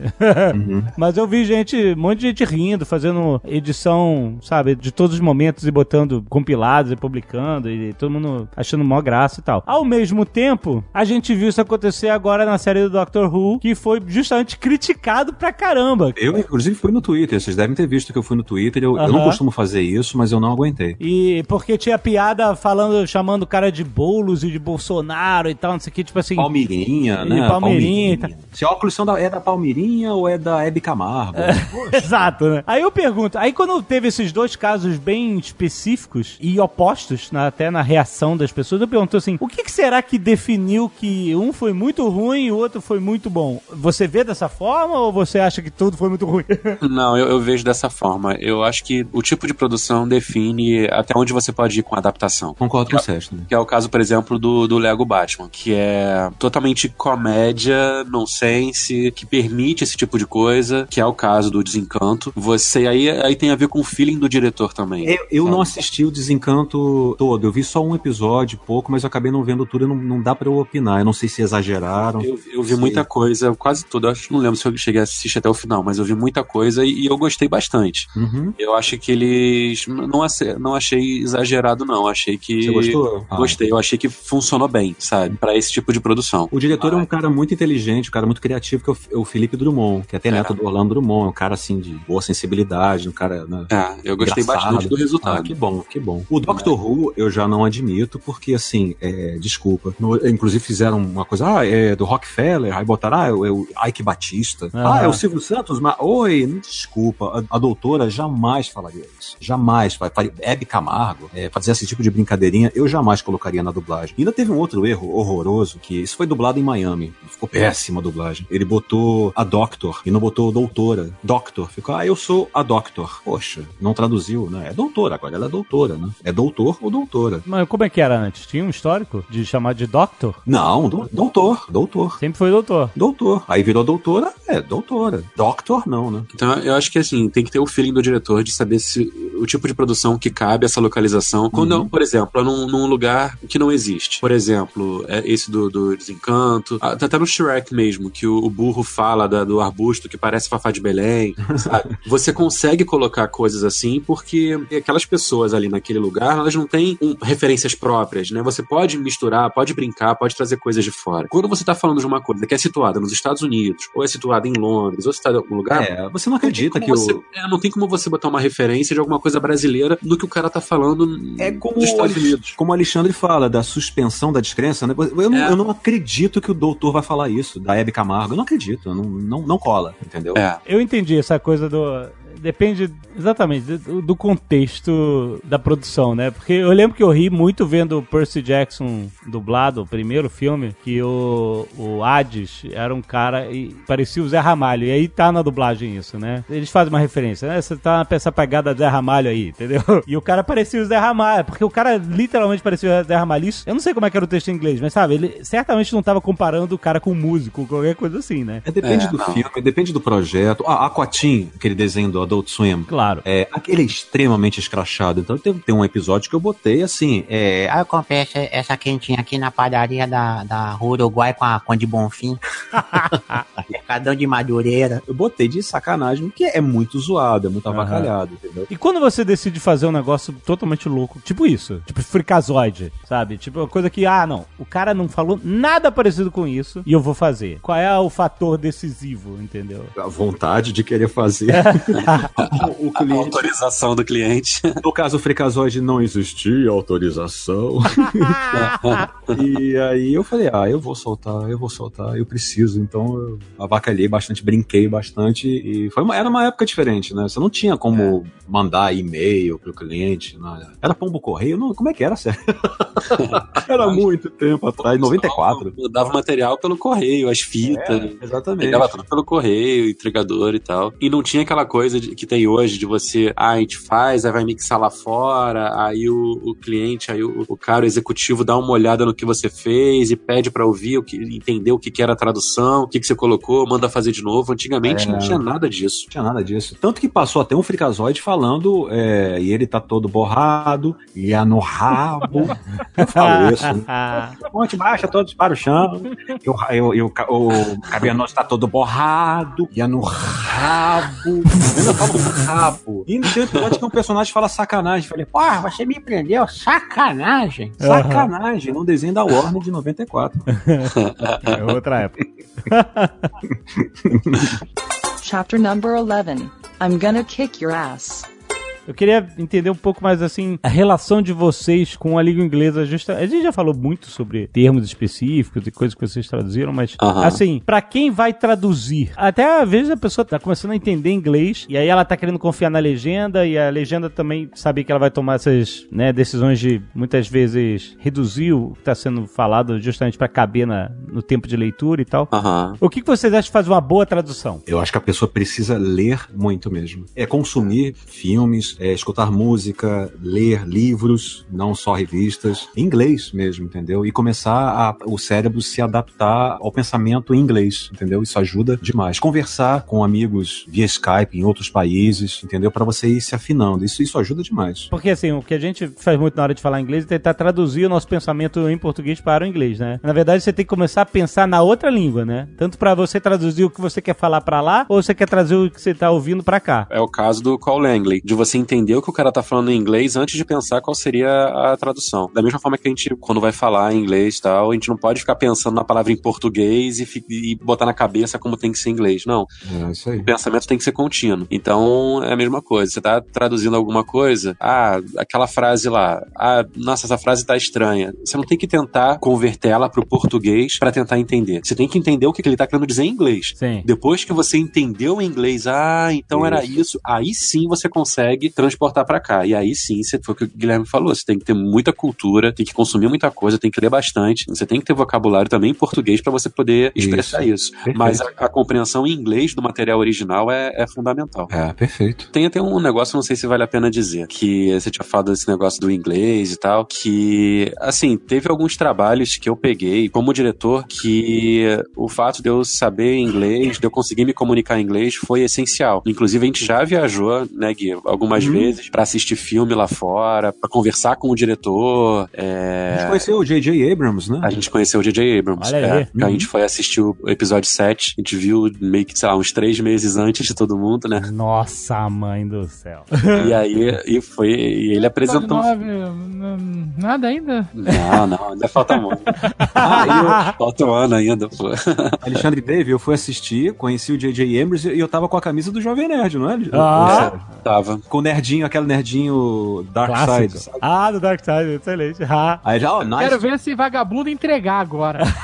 Mas eu vi gente, um monte de gente rindo, fazendo edição, sabe, de todos os momentos e botando compilados e publicando e todo mundo achando mó graça e tal. Ao mesmo tempo, a gente viu isso acontecer agora na série do Doctor Who, que foi justamente criticado pra caramba. Eu, inclusive, fui no Twitter. Vocês devem ter visto que eu fui no Twitter. Eu, eu não costumo fazer isso, mas eu não aguentei. E porque tinha piada falando, chamando o cara de Boulos e de Bolsonaro e tal, não sei o que, tipo assim. Palmeirinha, E né? Palmeirinha, tá. Se óculos são da, é da Palmeirinha ou é da Hebe Camargo? Exato, né? Aí eu pergunto, aí quando teve esses dois casos bem específicos e opostos, na- até na reação das pessoas, eu pergunto assim, o que, que será que definiu que um foi muito ruim e o outro foi muito bom? Você vê dessa forma ou você acha que tudo foi muito ruim? Não, eu, eu vejo dessa forma. Eu acho que o tipo de produção define até onde você pode ir com a adaptação. Concordo com o Sérgio. também. Que é o caso, por exemplo, do, do Lego Batman, que é totalmente comédia, nonsense, que permite esse tipo de coisa, que é o caso do Desencanto. Você aí, aí tem a ver com o feeling do diretor também. Eu, eu não assisti o Desencanto todo. Eu vi só um episódio, pouco, mas eu acabei não vendo tudo e não, não dá pra eu opinar. Eu não sei se exageraram. Eu, eu vi Sei. muita coisa, quase tudo. Acho, não lembro se eu cheguei a assistir até o final, mas eu vi muita coisa e, e eu gostei bastante. Uhum. Eu acho que eles. Não, não achei exagerado, não. Achei que. Você gostou? Ah. Gostei. Eu achei que que funcionou bem, sabe? Pra esse tipo de produção. O diretor é um cara muito inteligente, um cara muito criativo, que é o- é Felipe Drummond, que é até neto do Orlando Drummond, é um cara assim de boa sensibilidade, um cara. Né, É, eu gostei engraçado. bastante do Ah, resultado. que bom, que bom. O Doctor Who eu já não admito, porque assim, é, desculpa. No- inclusive fizeram uma coisa, ah, é do Rockefeller, aí botaram, ah, é o, é o Ike Batista. Ah, é o Silvio Santos, mas. Oi, desculpa. A, a doutora jamais falaria isso. Jamais. Hebe Camargo, é, fazer esse tipo de brincadeirinha, eu jamais colocaria na dublagem. E ainda teve um outro erro horroroso, que isso foi dublado em Miami. Ficou péssima a dublagem. Ele botou a Doctor e não botou doutora. Doctor. Ficou, ah, eu sou a Doctor. Poxa, não traduziu, né? É doutora, agora ela é doutora, né? É doutor ou doutora? Mas como é que era antes? Tinha um histórico de chamar de Doctor? Não, do- doutor, doutor. Sempre foi doutor. Doutor. Aí virou doutora? É, doutora. Doctor, não, né? Então eu acho que assim, tem que ter o feeling do diretor de saber se o tipo de produção que cabe essa localização. Quando, Uhum. por exemplo, num, num lugar que não existe. Por exemplo, é esse do, do Desencanto. Ah, Tá até no Shrek mesmo, que o, o burro fala da- do arbusto que parece Fafá de Belém, sabe? Você consegue colocar coisas assim porque aquelas pessoas ali naquele lugar, elas não têm um, referências próprias, né? Você pode misturar, pode brincar, pode trazer coisas de fora. Quando você tá falando de uma coisa que é situada nos Estados Unidos, ou é situada em Londres, ou é situada em algum lugar, É, você não acredita que como o. você- é, não tem como você botar uma referência de alguma coisa brasileira no que o cara tá falando É como dos Estados Unidos. como o Alexandre fala, da suspensão da descrença, né? Eu, não, É. eu não acredito que o doutor vai falar isso, da Hebe Camargo. Eu não acredito, eu não, não, não cola, entendeu? É. Eu entendi essa coisa do. Depende exatamente do, do contexto da produção, né? Porque eu lembro que eu ri muito vendo o Percy Jackson dublado, o primeiro filme, que o, o Hades era um cara e parecia o Zé Ramalho. E aí tá na dublagem isso, né? Eles fazem uma referência, né? Você tá essa pegada Zé Ramalho aí, entendeu? E o cara parecia o Zé Ramalho, porque o cara literalmente parecia o Zé Ramalho. Isso, eu não sei como é que era o texto em inglês, mas sabe, ele certamente não tava comparando o cara com um músico, qualquer coisa assim, né? É, depende É, do não. filme, depende do projeto. Ah, Aquatim, aquele desenho do Adult Swim. Claro. É, aquele é extremamente escrachado. Então teve, tem um episódio que eu botei assim. É, Ah, eu comprei essa, essa quentinha aqui na padaria da, da Rua Uruguai com a Conde Bonfim. Mercadão de Madureira. eu botei de sacanagem, porque é muito zoado, é muito avacalhado, entendeu? E quando você decide fazer um negócio totalmente louco, tipo isso, tipo fricazoide, sabe? Tipo uma coisa que, ah, não, o cara não falou nada parecido com isso e eu vou fazer. Qual é o fator decisivo, entendeu? A vontade de querer fazer. o, o cliente. autorização do cliente. No caso, o fricazoide não existia autorização. e aí eu falei, ah, eu vou soltar, eu vou soltar, eu preciso. Então eu avacalhei bastante, brinquei bastante. E foi uma, era uma época diferente, né? Você não tinha como mandar e-mail pro cliente. Né? Era pombo correio? Não, como é que era, sério? era muito tempo atrás, 94. Eu dava material pelo correio, as fitas. É, exatamente. Pegava tudo pelo correio, entregador e tal. E não tinha aquela coisa de- que tem hoje de você, ah, a gente faz, aí vai mixar lá fora, aí o, o cliente, aí o, o cara o executivo dá uma olhada no que você fez e pede pra ouvir, o que, entender o que, que era a tradução, o que, que você colocou, manda fazer de novo. Antigamente É. não tinha nada disso. Não tinha nada disso. Tanto que passou até um fricazoide falando, é, e ele tá todo borrado, ia no rabo. Eu falo isso. né? Ponte baixa, todos para o chão. E o, e o, e o, ca- o cabelo nosso tá todo borrado, ia no rabo. Falo rabo. E no tem um episódio que um personagem fala sacanagem. Falei, Porra, você me prendeu? Sacanagem. sacanagem, num desenho da Warner de 94. É outra época. Chapter number 11. I'm gonna kick your ass. Eu queria entender um pouco mais assim a relação de vocês com a língua inglesa. Justa... A gente já falou muito sobre termos específicos e coisas que vocês traduziram, mas Aham. assim, pra quem vai traduzir, até às vezes a pessoa tá começando a entender inglês e aí ela tá querendo confiar na legenda e a legenda também sabe que ela vai tomar essas né, decisões de muitas vezes reduzir o que tá sendo falado justamente pra caber na, no tempo de leitura e tal. Aham. O que, que vocês acham de fazer uma boa tradução? Eu acho que a pessoa precisa ler muito mesmo. É consumir filmes, é escutar música, ler livros, não só revistas, em inglês mesmo, entendeu? E começar a, o cérebro se adaptar ao pensamento em inglês, entendeu? Isso ajuda demais. Conversar com amigos via Skype em outros países, entendeu? Para você ir se afinando. Isso, isso ajuda demais. Porque assim, o que a gente faz muito na hora de falar inglês é tentar traduzir o nosso pensamento em português para o inglês, né? Na verdade, você tem que começar a pensar na outra língua, né? Tanto para você traduzir o que você quer falar para lá, ou você quer trazer o que você tá ouvindo para cá. É o caso do Call Langley, de você entender o que o cara tá falando em inglês antes de pensar qual seria a tradução. Da mesma forma que a gente, quando vai falar em inglês e tal, a gente não pode ficar pensando na palavra em português e, e botar na cabeça como tem que ser em inglês. Não. É isso aí. O pensamento tem que ser contínuo. Então, é a mesma coisa. Você tá traduzindo alguma coisa, ah, aquela frase lá, ah, nossa, essa frase tá estranha. Você não tem que tentar converter ela pro português pra tentar entender. Você tem que entender o que que ele tá querendo dizer em inglês. Sim. Depois que você entendeu em inglês, ah, então era isso, aí sim você consegue transportar pra cá. E aí sim, você, foi o que o Guilherme falou, você tem que ter muita cultura, tem que consumir muita coisa, tem que ler bastante, você tem que ter vocabulário também em português pra você poder expressar isso. Perfeito. Mas a, a compreensão em inglês do material original é, é fundamental. É, perfeito. Tem até um negócio, não sei se vale a pena dizer, que você tinha falado desse negócio do inglês e tal, que, assim, teve alguns trabalhos que eu peguei como diretor que o fato de eu saber inglês, de eu conseguir me comunicar em inglês foi essencial. Inclusive, a gente já viajou, né, Gui, algumas vezes pra assistir filme lá fora, pra conversar com o diretor. A É... gente conheceu o J.J. Abrams, né? A gente conheceu o J.J. Abrams. Olha é. aí. A gente foi assistir o episódio 7. A gente viu meio que, sei lá, uns três meses antes de todo mundo, né? Nossa, mãe do céu. E aí, e foi, e ele apresentou. Nove, n- nada ainda. Não, não, ainda falta muito. Ah, falta um ano ainda, pô. Alexandre Dave, eu fui assistir, conheci o J.J. Abrams e eu tava com a camisa do Jovem Nerd, não é? Ah. Tava. Com o nerdinho, aquele nerdinho Dark. Side. sabe? Ah, do Dark Side, excelente. Ah. Aí já, ó, nice. Quero ver esse vagabundo entregar agora.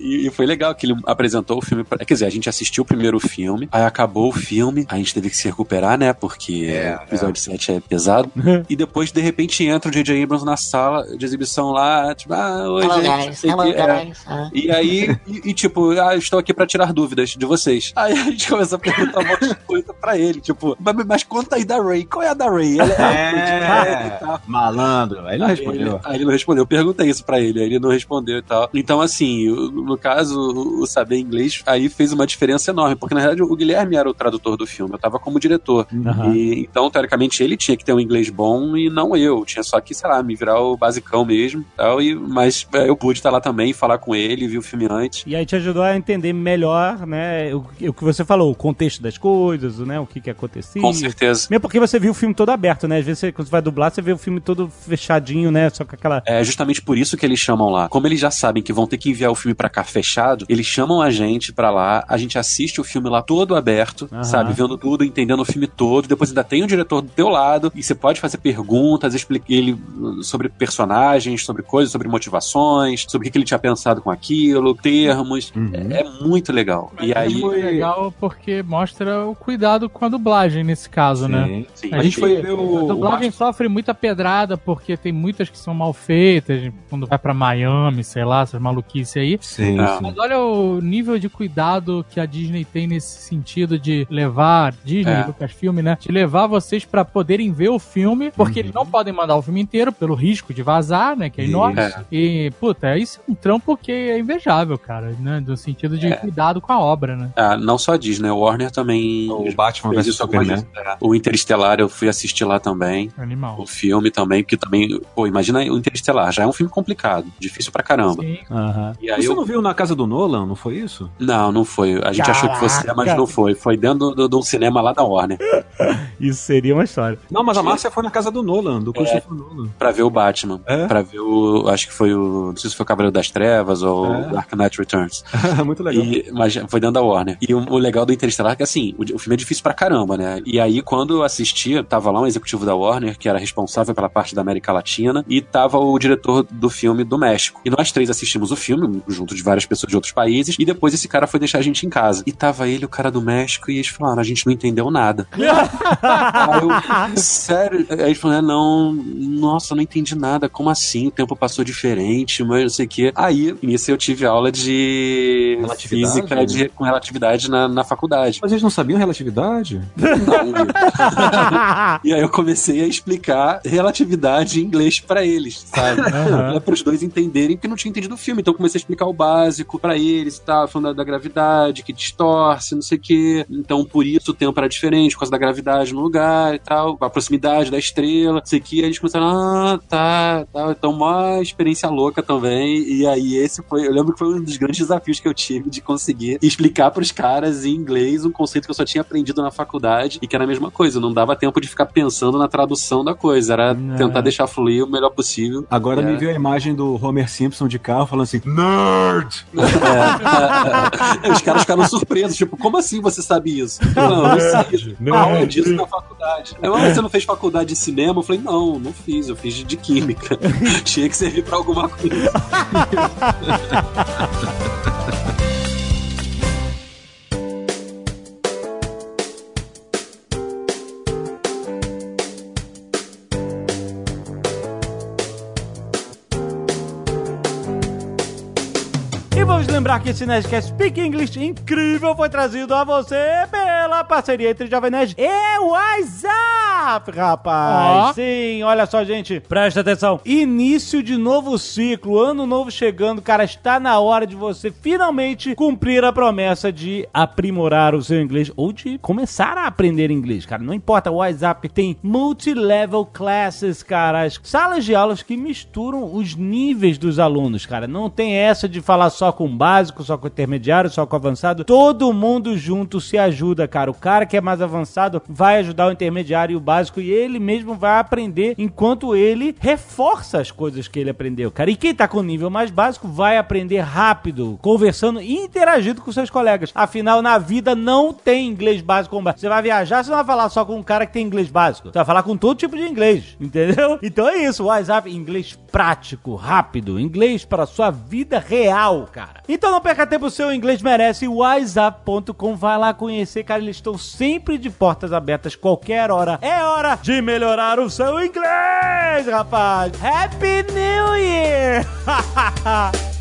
E, e foi legal que ele apresentou o filme. Pra... Quer dizer, a gente assistiu o primeiro filme, aí acabou o filme, a gente teve que se recuperar, né? Porque o episódio 7 é pesado. e depois, de repente, entra o J.J. Abrams na sala de exibição lá, tipo, ah, oi, Hello, gente, guys. Hello, que, é. guys. Ah. E aí, e, e, tipo, ah, estou aqui pra tirar dúvidas de vocês. Aí a gente começou a perguntar um monte de coisa pra ele, tipo, mas, mas conta aí da Ray, qual é a da Ray? Ela É, e tal. malandro. Aí ele não Aí respondeu. ele, aí ele não respondeu. Eu perguntei isso pra ele, aí ele não respondeu e tal. Então, assim, no caso, o saber inglês aí fez uma diferença enorme, porque na verdade o Guilherme era o tradutor do filme, eu tava como diretor. Aham. E, então, teoricamente, ele tinha que ter um inglês bom e não eu. Tinha só que, sei lá, me virar o basicão mesmo e tal. E, mas é, eu pude estar lá também, falar com ele, ver o filme antes. E aí te ajudou a entender melhor, né, o, o que você falou, o contexto das coisas, né, o que que acontecia. Com certeza. Mesmo porque você viu o filme todo aberto, né? Às vezes, você, quando você vai dublar, você vê o filme todo fechadinho, né? Só com aquela. É justamente por isso que eles chamam lá. Como eles já sabem que vão ter que enviar o filme pra cá fechado, eles chamam a gente pra lá, a gente assiste o filme lá todo aberto, Aham. sabe? Vendo tudo, entendendo o filme todo. Depois ainda tem o diretor do teu lado e você pode fazer perguntas, explicar ele sobre personagens, sobre coisas, sobre motivações, sobre o que ele tinha pensado com aquilo, termos. É, é muito legal. e é aí. muito legal porque mostra o cuidado com a dublagem nesse caso, né? Sim. Sim, A gente foi ver A o. dublagem sofre muita pedrada porque tem muitas que são mal feitas, quando vai pra Miami, sei lá, essas maluquices aí. Sim, Ah. sim. Mas olha o nível de cuidado que a Disney tem nesse sentido de levar, Disney, É. Lucasfilm, né? De levar vocês pra poderem ver o filme, porque eles não podem mandar o filme inteiro pelo risco de vazar, né? Que é enorme. É. E, puta, isso é um trampo que é invejável, cara, né? Do sentido de É. cuidado com a obra, né? Ah, não só a Disney, o Warner também. O Batman fez vs Superman. É. O Interestelar eu fui assistir lá também. Animal. O filme também, porque também, pô, imagina o Interestelar, já é um filme complicado, difícil pra caramba. Sim. Aham. E aí Você eu... não viu na casa do Nolan, não foi isso? Não, não foi. A gente achou que fosse, Caraca. mas não foi. Foi dentro do- de um cinema lá da Warner, Isso seria uma história. Não, mas a Márcia foi na casa do Nolan, do Christopher Nolan. pra ver o Batman. É? Pra ver o. Acho que foi o. Não sei se foi o Cavaleiro das Trevas ou É. Dark Knight Returns. Muito legal. E, mas foi dentro da Warner. E o, o legal do Interestelar é que, assim, o, o filme é difícil pra caramba, né? E aí, quando eu assisti, tava lá um executivo da Warner, que era responsável pela parte da América Latina, e tava o diretor do filme do México. E nós três assistimos o filme, junto de várias pessoas de outros países, e depois esse cara foi deixar a gente em casa. E tava ele, o cara do México, e eles falaram, a gente não entendeu nada. Aí eu, sério? Aí ele falou, é, não, nossa, não entendi nada, como assim? O tempo passou diferente, mas não sei o quê. Aí, nisso eu tive aula de Relatividade? física de, com relatividade na, na faculdade. Mas eles não sabiam relatividade? Não, e aí eu comecei a explicar relatividade em inglês pra eles, sabe? É para os dois entenderem porque não tinha entendido o filme. Então eu comecei a explicar o básico pra eles, tá? Falando da, da gravidade, que distorce, não sei o quê. Então por isso o tempo era diferente, por causa da gravidade no lugar e tal, a proximidade da estrela, isso aqui, aí eles começaram, ah, tá, tá, então uma experiência louca também, e aí esse foi, eu lembro que foi um dos grandes desafios que eu tive de conseguir explicar pros caras em inglês um conceito que eu só tinha aprendido na faculdade e que era a mesma coisa, não dava tempo de ficar pensando na tradução da coisa, era tentar deixar fluir o melhor possível. Agora É. me veio a imagem do Homer Simpson de carro falando assim, nerd! É, Os caras ficaram surpresos, tipo, como assim você sabe isso? Não, eu não sei. Nerd. Aula disso na faculdade. Eu, "Ah, você não fez faculdade de cinema? Eu falei, não, não fiz, eu fiz de química. Tinha que servir pra alguma coisa. lembrar que esse Nerdcast Speak English incrível foi trazido a você pela parceria entre Jovem Nerd e WhatsApp, rapaz. Ó. Sim, olha só, gente, presta atenção. Início de novo ciclo, ano novo chegando, cara, está na hora de você finalmente cumprir a promessa de aprimorar o seu inglês ou de começar a aprender inglês, cara. Não importa, o WhatsApp tem multi-level classes, cara, as salas de aulas que misturam os níveis dos alunos, cara. Não tem essa de falar só com o básico, só com o intermediário, só com o avançado. Todo mundo junto se ajuda, cara. O cara que é mais avançado vai ajudar o intermediário e o básico e ele mesmo vai aprender enquanto ele reforça as coisas que ele aprendeu, cara. E quem tá com o nível mais básico vai aprender rápido, conversando e interagindo com seus colegas. Afinal, na vida não tem inglês básico básico. Você vai viajar, você não vai falar só com um cara que tem inglês básico. Você vai falar com todo tipo de inglês, entendeu? Então é isso, WhatsApp, inglês prático, rápido, inglês para sua vida real, cara. Então não perca tempo, seu inglês merece WhatsApp.com. Vai lá conhecer, cara, eles estão sempre de portas abertas, qualquer hora. É hora de melhorar o seu inglês, rapaz. Happy New Year!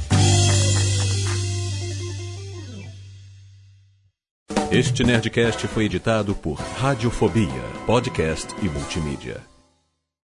Este Nerdcast foi editado por Radiofobia, podcast e multimídia.